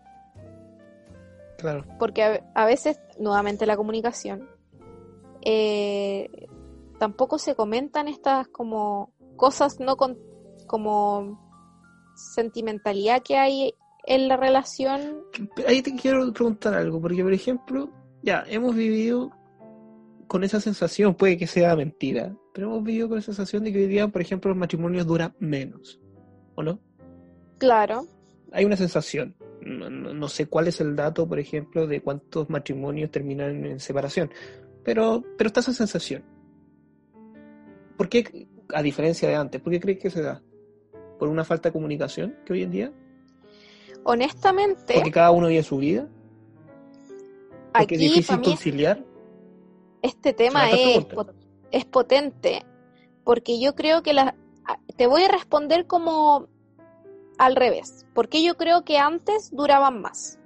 Claro. Porque a, veces, nuevamente la comunicación, eh, tampoco se comentan estas como cosas no con, como sentimentalidad que hay en la relación. Ahí te quiero preguntar algo, porque por ejemplo, ya hemos vivido con esa sensación, puede que sea mentira, pero hemos vivido con esa sensación de que hoy día, por ejemplo, los matrimonios duran menos, ¿o no? Claro. Hay una sensación. No, sé cuál es el dato, por ejemplo, de cuántos matrimonios terminan en separación, pero, pero está esa sensación. ¿Por qué, a diferencia de antes, por qué crees que se da? ¿Por una falta de comunicación que hoy en día? Honestamente. Porque cada uno vive su vida. Porque aquí, es difícil conciliar. Este tema es, es potente, porque yo creo que la, te voy a responder como al revés, porque yo creo que antes duraban más.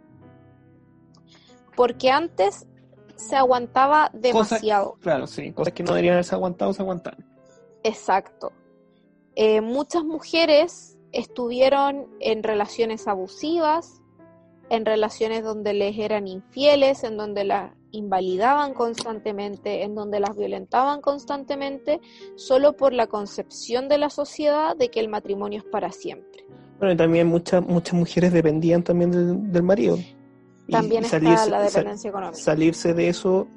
Porque antes se aguantaba demasiado. claro, sí, cosas que no deberían haberse aguantado, se aguantaron. Exacto. Eh, muchas mujeres estuvieron en relaciones abusivas, en relaciones donde les eran infieles, en donde la, invalidaban constantemente, en donde las violentaban constantemente, solo por la concepción de la sociedad de que el matrimonio es para siempre. Bueno, y también muchas muchas mujeres dependían también del, marido. También está la dependencia económica. Salirse de eso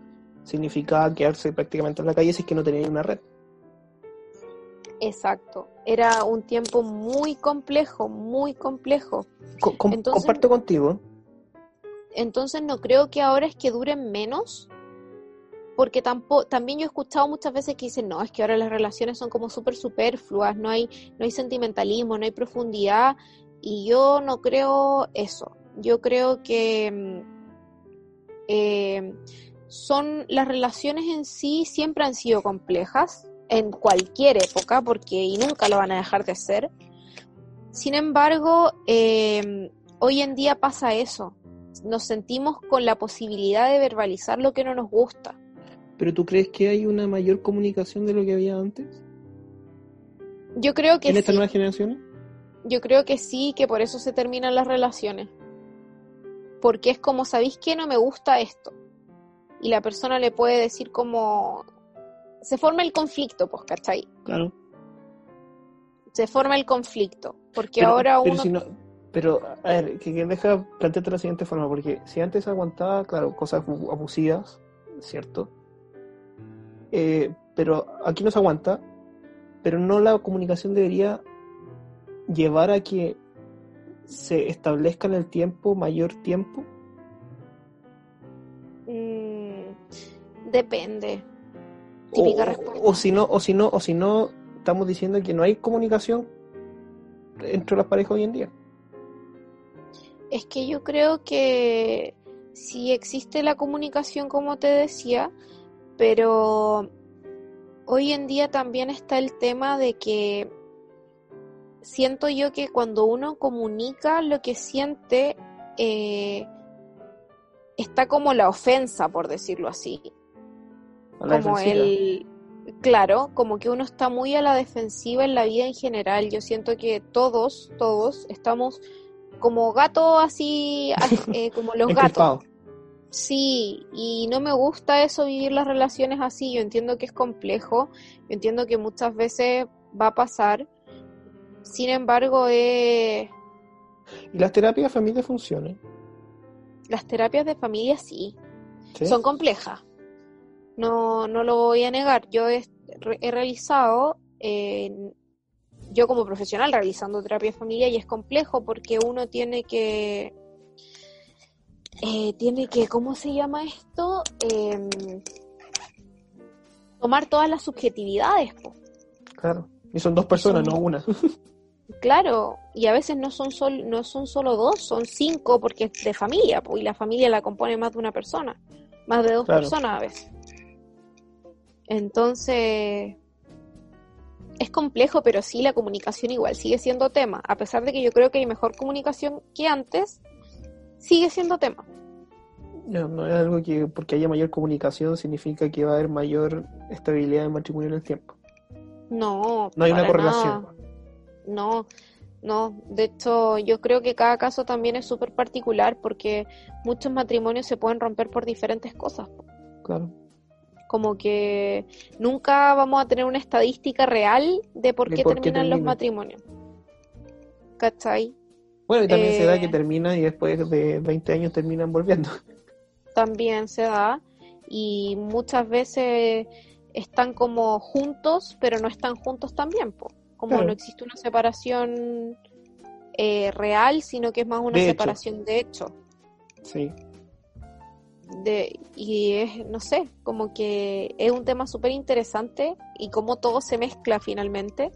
significaba quedarse prácticamente en la calle si es que no tenía una red. Exacto. Era un tiempo muy complejo, muy complejo. comparto contigo. Entonces no creo que ahora es que duren menos, porque tampoco, también yo he escuchado muchas veces que dicen, no, es que ahora las relaciones son como súper superfluas, no hay, no hay sentimentalismo, no hay profundidad, y yo no creo eso. Yo creo que mm, eh, son las relaciones en sí siempre han sido complejas en cualquier época, porque y nunca lo van a dejar de ser. Sin embargo, eh, hoy en día pasa eso nos sentimos con la posibilidad de verbalizar lo que no nos gusta. ¿Pero tú crees que hay una mayor comunicación de lo que había antes? Yo creo que ¿En esta nueva generación? Yo creo que sí, que por eso se terminan las relaciones. Porque es como, ¿sabéis que no me gusta esto? Y la persona le puede decir como... Se forma el conflicto, pues, ¿cachai? Claro. Se forma el conflicto. Porque ahora uno... Pero, a ver, que, deja plantearte de la siguiente forma, porque si antes aguantaba, claro, cosas abusivas, ¿cierto? Eh, pero aquí no se aguanta, pero no la comunicación debería llevar a que se establezca en el tiempo mayor tiempo. Mm, depende. Típica o, respuesta. O si no, o si no, o si no, estamos diciendo que no hay comunicación entre las parejas hoy en día. Es que yo creo que sí existe la comunicación, como te decía, pero hoy en día también está el tema de que siento yo que cuando uno comunica lo que siente, eh, está como la ofensa, por decirlo así. Como el, claro, como que uno está muy a la defensiva en la vida en general. Yo siento que todos, todos estamos como gatos así, [LAUGHS] eh, como los gatos. Sí, y no me gusta eso, vivir las relaciones así. Yo entiendo que es complejo, yo entiendo que muchas veces va a pasar. Sin embargo, eh... ¿Y las terapias de familia funcionan? Las terapias de familia sí. Son complejas. No, no lo voy a negar. Yo he, realizado, eh, yo como profesional realizando terapia de familia y es complejo porque uno tiene que eh, tiene que, ¿cómo se llama esto? Em, tomar todas las subjetividades. Claro, y son dos personas, no una. [LAUGHS] claro, y a veces no son, sol, no son solo dos, son cinco porque es de familia, y la familia la compone más de una persona, más de dos personas a veces. Entonces, es complejo, pero sí la comunicación igual sigue siendo tema. A pesar de que yo creo que hay mejor comunicación que antes, sigue siendo tema. No, es algo que porque haya mayor comunicación significa que va a haber mayor estabilidad en matrimonio en el tiempo. No, no hay una correlación. No, no. De hecho, yo creo que cada caso también es súper particular porque muchos matrimonios se pueden romper por diferentes cosas. Claro. Como que nunca vamos a tener una estadística real de por, qué, terminan los matrimonios. ¿Cachai? Bueno, y también se da que eh, termina y después de 20 años terminan volviendo. También se da y muchas veces están como juntos, pero no están juntos también, como no existe una separación eh, real, sino que es más una separación de hecho. Sí. De, y es, no sé, como que es un tema súper interesante y cómo todo se mezcla finalmente.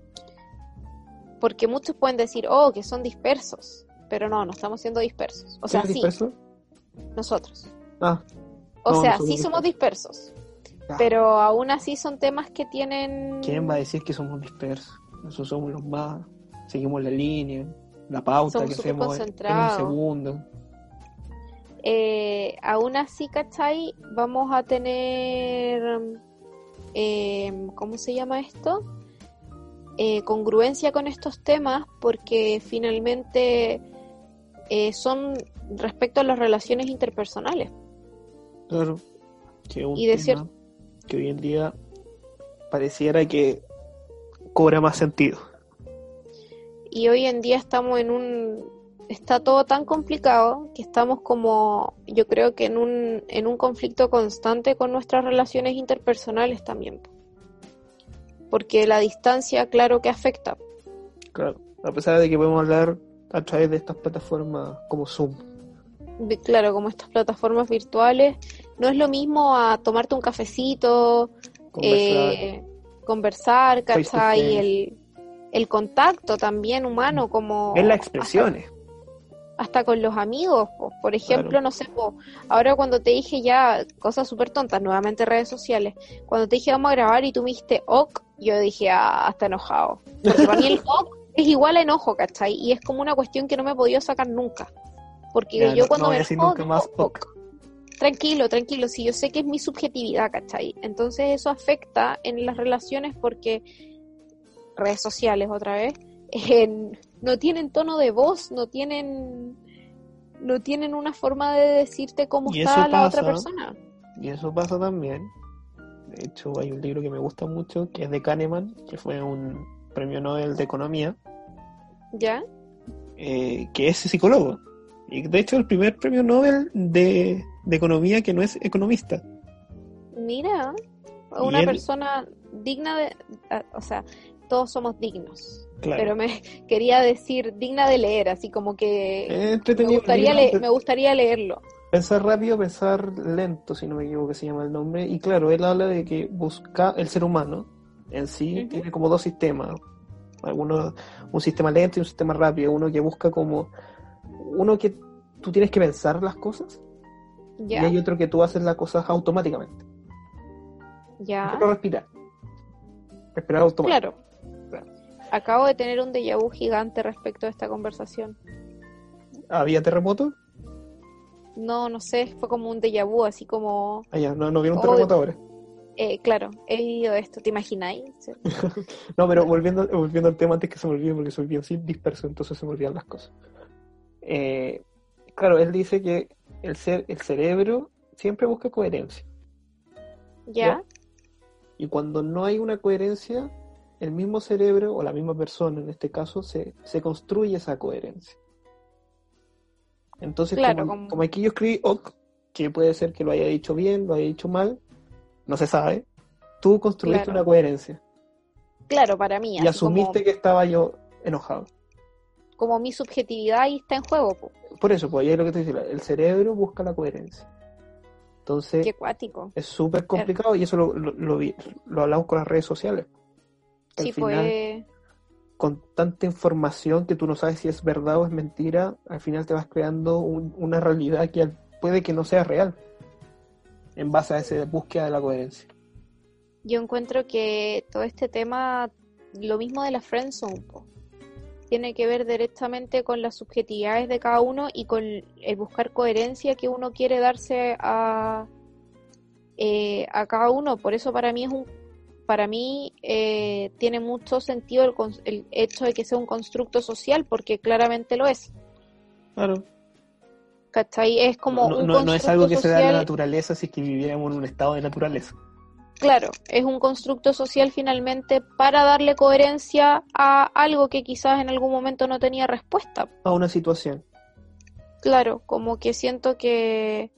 Porque muchos pueden decir, oh, que son dispersos pero no, no estamos siendo dispersos. O sea, sí. Nosotros. Ah. O sea, sí somos dispersos. Pero aún así son temas que tienen. ¿Quién va a decir que somos dispersos? Nosotros somos los más. Seguimos la línea, la pauta que hacemos en un segundo. Eh, aún así, ¿cachai? Vamos a tener. Eh, ¿Cómo se llama esto? Eh, congruencia con estos temas porque finalmente eh, son respecto a las relaciones interpersonales. Claro, que un y que hoy en día pareciera que cobra más sentido. Y hoy en día estamos en un... Está todo tan complicado que estamos como, yo creo que en un, en un conflicto constante con nuestras relaciones interpersonales también. Porque la distancia, claro que afecta. Claro, a pesar de que podemos hablar a través de estas plataformas como Zoom. Claro, como estas plataformas virtuales, no es lo mismo a tomarte un cafecito, conversar, eh, Y el, el contacto también humano, como... Es las expresiones. Hasta, con los amigos, por ejemplo, no sé, ahora cuando te dije ya cosas súper tontas, nuevamente redes sociales, cuando te dije vamos a grabar y tú me dijiste ok, yo dije, ah, hasta enojado. Porque para mí el [LAUGHS] ok es igual a enojo, ¿cachai? Y es como una cuestión que no me he podido sacar nunca. Porque yo cuando me enojo, más tranquilo, tranquilo, si yo sé que es mi subjetividad, ¿cachai? Entonces eso afecta en las relaciones porque redes sociales otra vez no tienen tono de voz, no tienen no tienen una forma de decirte cómo está la otra persona. Y eso pasa también. De hecho, hay un libro que me gusta mucho que es de Kahneman, que fue un premio Nobel de Economía. ¿Ya? Eh, que es psicólogo. Y de hecho, el primer premio Nobel de, Economía que no es economista. Mira, una persona digna de. O sea, todos somos dignos. Pero me [LAUGHS] quería decir digna de leer, así como que me gustaría, me gustaría leerlo. Pensar rápido, pensar lento, si no me equivoco, que se llama el nombre. Y claro, él habla de que busca el ser humano en sí tiene como dos sistemas. Algunos, un sistema lento y un sistema rápido. Uno que busca como. Uno que tú tienes que pensar las cosas. Y hay otro que tú haces las cosas automáticamente. Ya. respirar. Respirar automáticamente. Claro. Acabo de tener un déjà vu gigante respecto a esta conversación. ¿Había terremoto? No, no sé, fue como un déjà vu, así como... Ah, ya, no, no vieron Oh, terremoto ahora. eh, claro, he vivido esto, ¿te imagináis? Sí. [LAUGHS] No, pero volviendo, volviendo al tema antes que se me olvide, porque soy bien sí, disperso, entonces se me olvidan las cosas. Eh, claro, él dice que el, ser, el cerebro siempre busca coherencia. ¿Ya? Y cuando no hay una coherencia, el mismo cerebro o la misma persona, en este caso, se, se construye esa coherencia. Entonces, Claro, como, como- como aquí yo escribí ok, que puede ser que lo haya dicho bien, lo haya dicho mal, no se sabe, tú construiste Claro. una coherencia Claro, para mí. y asumiste como, que estaba yo enojado. como mi subjetividad ahí está en juego, po. Por eso, pues ahí es lo que te decía, el cerebro busca la coherencia. Entonces, qué es súper complicado y eso lo, lo, lo vi- lo hablamos con las redes sociales. Al final, pues... con tanta información que tú no sabes si es verdad o es mentira, al final te vas creando un- una realidad que puede que no sea real en base a esa búsqueda de la coherencia. Yo encuentro que todo este tema, lo mismo de la friendzone, po, tiene que ver directamente con las subjetividades de cada uno y con el buscar coherencia que uno quiere darse a, eh, a cada uno. Por eso para mí es un, para mí eh, tiene mucho sentido el, el hecho de que sea un constructo social, porque claramente lo es. Claro. ¿Cachai? Es como no, un no- no es algo que se da en la naturaleza si es que viviéramos en un estado de naturaleza. Claro, es un constructo social finalmente para darle coherencia a algo que quizás en algún momento no tenía respuesta. A una situación. Claro, como que siento que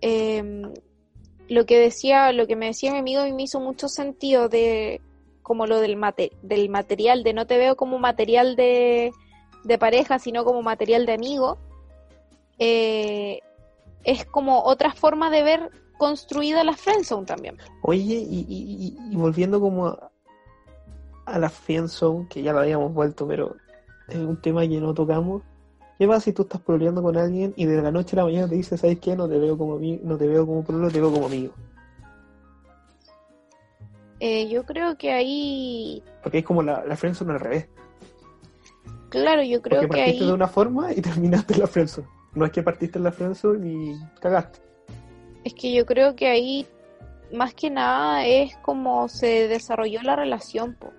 em, lo que decía, lo que me decía mi amigo y me hizo mucho sentido de como lo del mate- del material, de no te veo como material de, de pareja, sino como material de amigo. eh, es como otra forma de ver construida la friendzone también. Oye, y, y- volviendo como a, a la friendzone, que ya la habíamos vuelto, pero es un tema que no tocamos. ¿Qué pasa si tú estás peleando con alguien y de la noche a la mañana te dice, ¿sabes qué? No te veo como ami- no te veo como pololo, te veo como amigo. Eh, yo creo que ahí, Porque es como la, la friendzone al revés. claro, yo creo Porque que partiste ahí de una forma y [LAUGHS] terminaste en la friendzone. No es que partiste en la friendzone y cagaste. Es que yo creo que ahí más que nada es como se desarrolló la relación, po.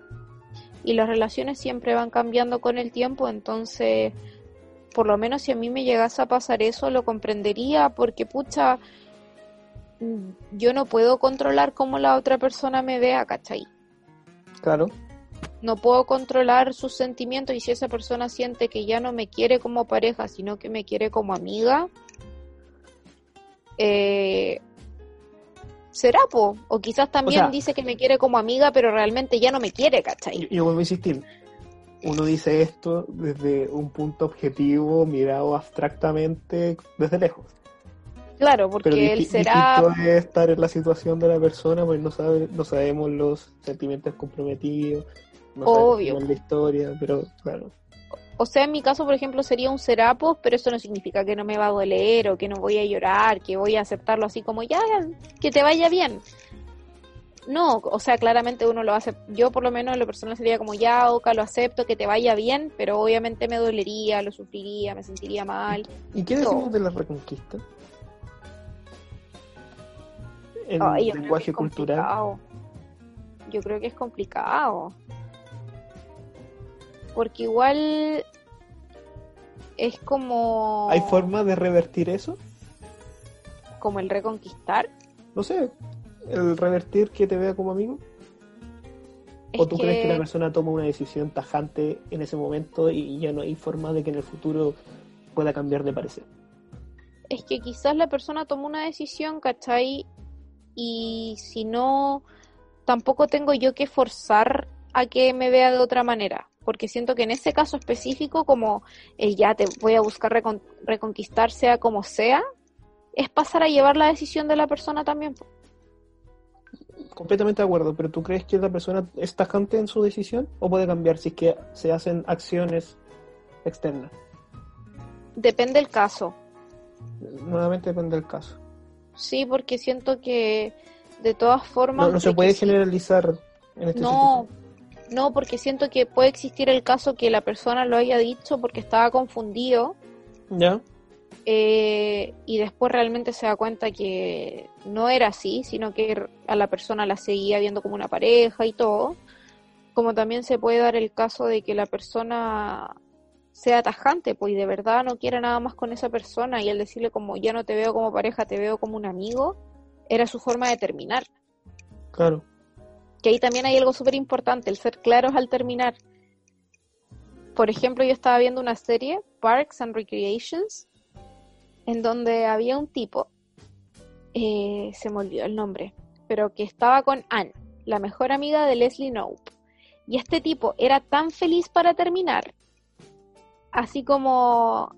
Y las relaciones siempre van cambiando con el tiempo, entonces, por lo menos si a mí me llegase a pasar eso, lo comprendería, porque pucha, mm, yo no puedo controlar cómo la otra persona me vea, ¿cachai? Claro. No puedo controlar sus sentimientos y si esa persona siente que ya no me quiere como pareja, sino que me quiere como amiga, eh, será, po. O quizás también sea- dice que me quiere como amiga, pero realmente ya no me quiere, ¿cachai? Y yo vuelvo a insistir. Uno dice esto desde un punto objetivo, mirado abstractamente desde lejos. Claro, porque Pero él será, es estar en la situación de la persona, pues no sabe, no sabemos los sentimientos comprometidos, no Obvio. sabemos la historia, pero claro. o sea, en mi caso, por ejemplo, sería un serapo, pero eso no significa que no me va a doler o que no voy a llorar, que voy a aceptarlo así como ya, que te vaya bien. No, o sea, claramente uno lo hace, yo por lo menos en lo personal sería como ya, Oka, lo acepto, que te vaya bien, pero obviamente me dolería, lo sufriría, me sentiría mal. ¿Y qué decimos de la reconquista? En Ay, lenguaje cultural. complicado. Yo creo que es complicado. Porque igual es como, ¿Hay forma de revertir eso? como el reconquistar. No sé, el revertir que te vea como amigo. Es ¿O tú crees que la persona toma una decisión tajante en ese momento y ya no hay forma de que en el futuro pueda cambiar de parecer? es que quizás la persona tomó una decisión, ¿cachai? Y si no, tampoco tengo yo que forzar a que me vea de otra manera. Porque siento que en ese caso específico, como ya te voy a buscar recon- reconquistar sea como sea, es pasar a llevar la decisión de la persona también. Completamente de acuerdo, pero ¿tú crees que la persona es tajante en su decisión o puede cambiar si es que se hacen acciones externas? Depende del caso. Nuevamente depende del caso. Sí, porque siento que de todas formas... No, no se de puede sí- generalizar en este No, sentido. No, porque siento que puede existir el caso que la persona lo haya dicho porque estaba confundido ¿Ya? Eh, y después realmente se da cuenta que no era así, sino que a la persona la seguía viendo como una pareja y todo. Como también se puede dar el caso de que la persona sea tajante, pues y de verdad no quiere nada más con esa persona y el decirle como ya no te veo como pareja, te veo como un amigo, era su forma de terminar. Claro. Que ahí también hay algo súper importante, el ser claros al terminar. Por ejemplo, yo estaba viendo una serie, Parks and Recreations, en donde había un tipo, eh, se me olvidó el nombre, pero que estaba con Anne, la mejor amiga de Leslie Knope. Y este tipo era tan feliz para terminar, así como,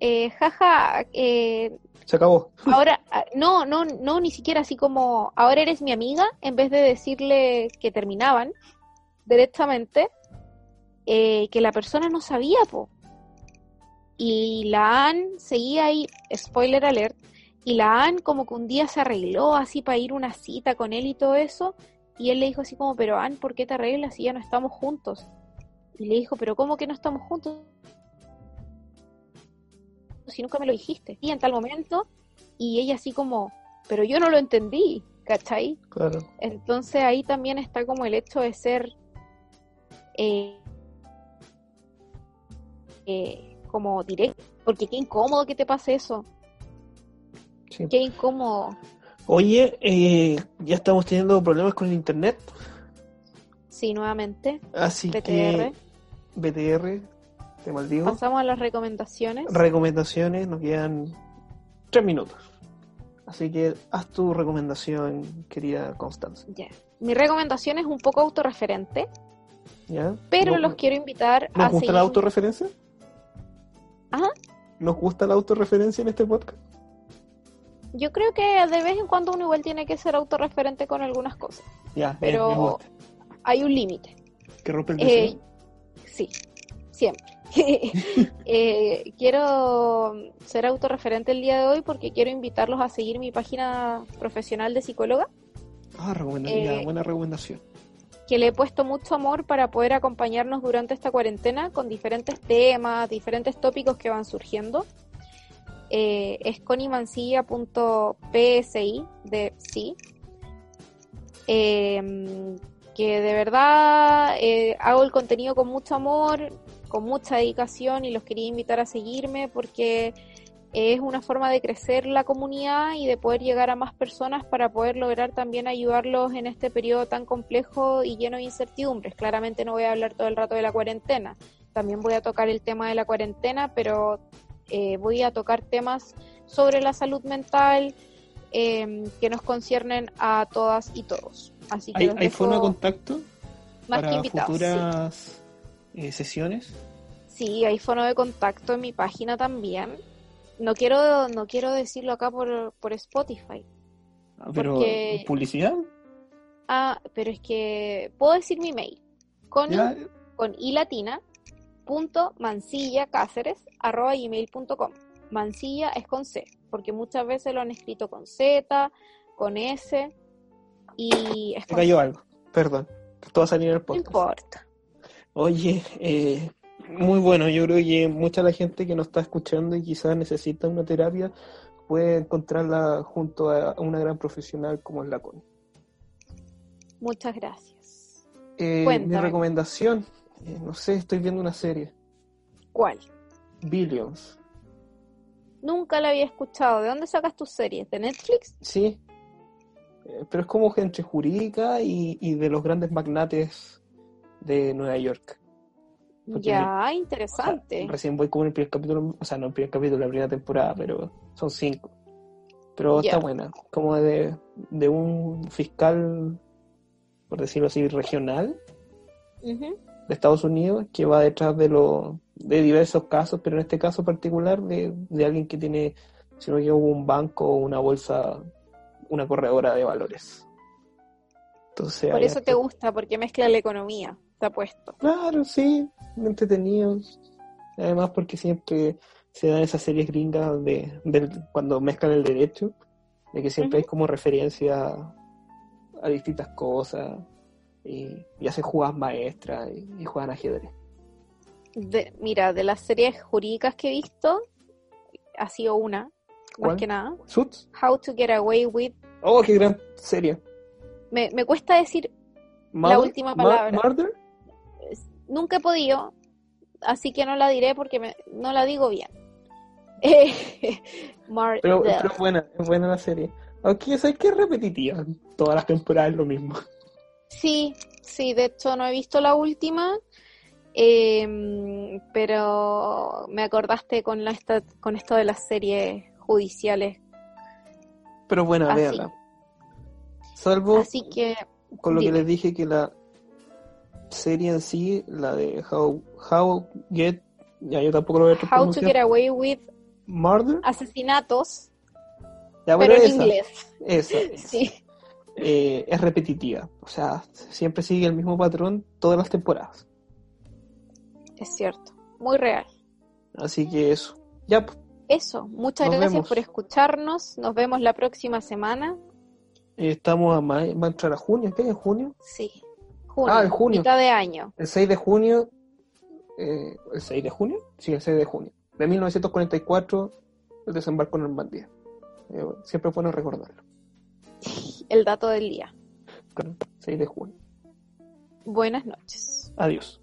eh, jaja, eh, Se acabó. ahora, ah, no, no, no, ni siquiera así como, ahora eres mi amiga, en vez de decirle que terminaban directamente, eh, que la persona no sabía, po. Y la Ann seguía ahí, spoiler alert, y la Ann como que un día se arregló así para ir a una cita con él y todo eso, y él le dijo así como, pero Ann, ¿por qué te arreglas si ya no estamos juntos? Y le dijo, pero ¿cómo que no estamos juntos? Si nunca me lo dijiste. Y en tal momento, y ella así como, pero yo no lo entendí, ¿cachai? Claro. Entonces ahí también está como el hecho de ser eh, eh, como directo, porque qué incómodo que te pase eso, Sí. qué incómodo. Oye, eh, ya estamos teniendo problemas con el internet, Sí, nuevamente, así BTR. que BTR, te maldigo. Pasamos a las recomendaciones. Recomendaciones, nos quedan tres minutos. Así que haz tu recomendación, querida Constanza. Ya. Mi recomendación es un poco autorreferente, ¿Ya? pero ¿No- los quiero invitar a ¿Nos gusta seguir. la autorreferencia? Ajá. ¿Nos gusta la autorreferencia en este podcast? Yo creo que de vez en cuando uno igual tiene que ser autorreferente con algunas cosas. Ya, Pero- me gusta. Hay un límite. Que rompe el Eh, sí, siempre. [LAUGHS] Eh, quiero ser autorreferente el día de hoy porque quiero invitarlos a seguir mi página profesional de psicóloga, Ah, eh, buena recomendación. Que le he puesto mucho amor para poder acompañarnos durante esta cuarentena con diferentes temas, diferentes tópicos que van surgiendo. Eh, es conimancilla.psi de sí. Eh, que de verdad eh, hago el contenido con mucho amor, con mucha dedicación y los quería invitar a seguirme porque es una forma de crecer la comunidad y de poder llegar a más personas para poder lograr también ayudarlos en este periodo tan complejo y lleno de incertidumbres. Claramente no voy a hablar todo el rato de la cuarentena, también voy a tocar el tema de la cuarentena, pero eh, voy a tocar temas sobre la salud mental eh, que nos conciernen a todas y todos. Así que ¿Hay, los hay dejo forma de contacto más que sí. futuras eh, sesiones? Sí, hay fono de contacto en mi página también. No quiero, no quiero decirlo acá por, por Spotify. Ah, Pero, Porque- ¿publicidad? Ah, pero es que puedo decir mi mail. Con, Ya, con i latina punto mancilla cáceres arroba gmail.com. Mancilla es con C, porque muchas veces lo han escrito con Z, con S y es me con cayó C. algo. Perdón. Esto va a salir en el No podcast. importa. Oye, eh, muy bueno. Yo creo que mucha de la gente que nos está escuchando y quizás necesita una terapia puede encontrarla junto a una gran profesional como es la Connie. Muchas gracias. Eh, mi recomendación, eh, no sé, estoy viendo una serie, ¿Cuál? Billions. Nunca la había escuchado. ¿De dónde sacas tus series? ¿De Netflix? Sí, Eh, pero es como entre jurídica y, y de los grandes magnates de Nueva York. Porque Ya, O sea, interesante. recién voy como en el primer capítulo, o sea, no el primer capítulo, la primera temporada, pero son cinco. Pero Ya. está buena, como de, de un fiscal, por decirlo así, regional de Estados Unidos que va detrás de lo, de diversos casos, pero en este caso particular de, de alguien que tiene, si no equivoco, un banco o una bolsa, una corredora de valores. Entonces, Por eso te gusta, porque mezcla la economía. Puesto. Claro, sí, entretenido. Además porque siempre se dan esas series gringas de, cuando mezclan el derecho, de que siempre hay Ujú. como referencia a distintas cosas. y, y hacen jugadas maestras y, y juegan ajedrez. De, mira, de las series jurídicas que he visto, ha sido una, ¿Cuál? más que nada. ¿Suits? How to Get Away with. Oh, qué gran serie. Me, me cuesta decir, Mother- última Ma- palabra. Murder? Nunca he podido, así que no la diré porque me- no la digo bien. [LAUGHS] Eh, Pero, pero es buena, es buena la serie. Aunque sabes que es repetitiva. Todas las temporadas es lo mismo. Sí, sí, de hecho no he visto la última, em, pero me acordaste con, la, esta- con esto de las series judiciales. Pero buena, Así. véala. Salvo Así que con lo que les dije que la serie en sí, la de How, How Get, ya yo tampoco lo voy a How to Get Away with Murder, Asesinatos, ya pero en esa, inglés. esa, [LAUGHS] esa. Sí, Eh, es repetitiva, o sea, siempre sigue el mismo patrón todas las temporadas. es cierto, muy real. Así que eso. Ya, pues, Eso, muchas Nos gracias vemos. por escucharnos. Nos vemos la próxima semana. estamos a va a entrar a junio, ¿qué en junio? Sí, junio, Ah, en junio. mitad de año. El 6 de junio, eh, ¿el 6 de junio? Sí, el 6 de junio. De 1944, el desembarco en Normandía. Eh, siempre es bueno recordarlo. El dato del día. Claro, 6 de junio. Buenas noches. Adiós.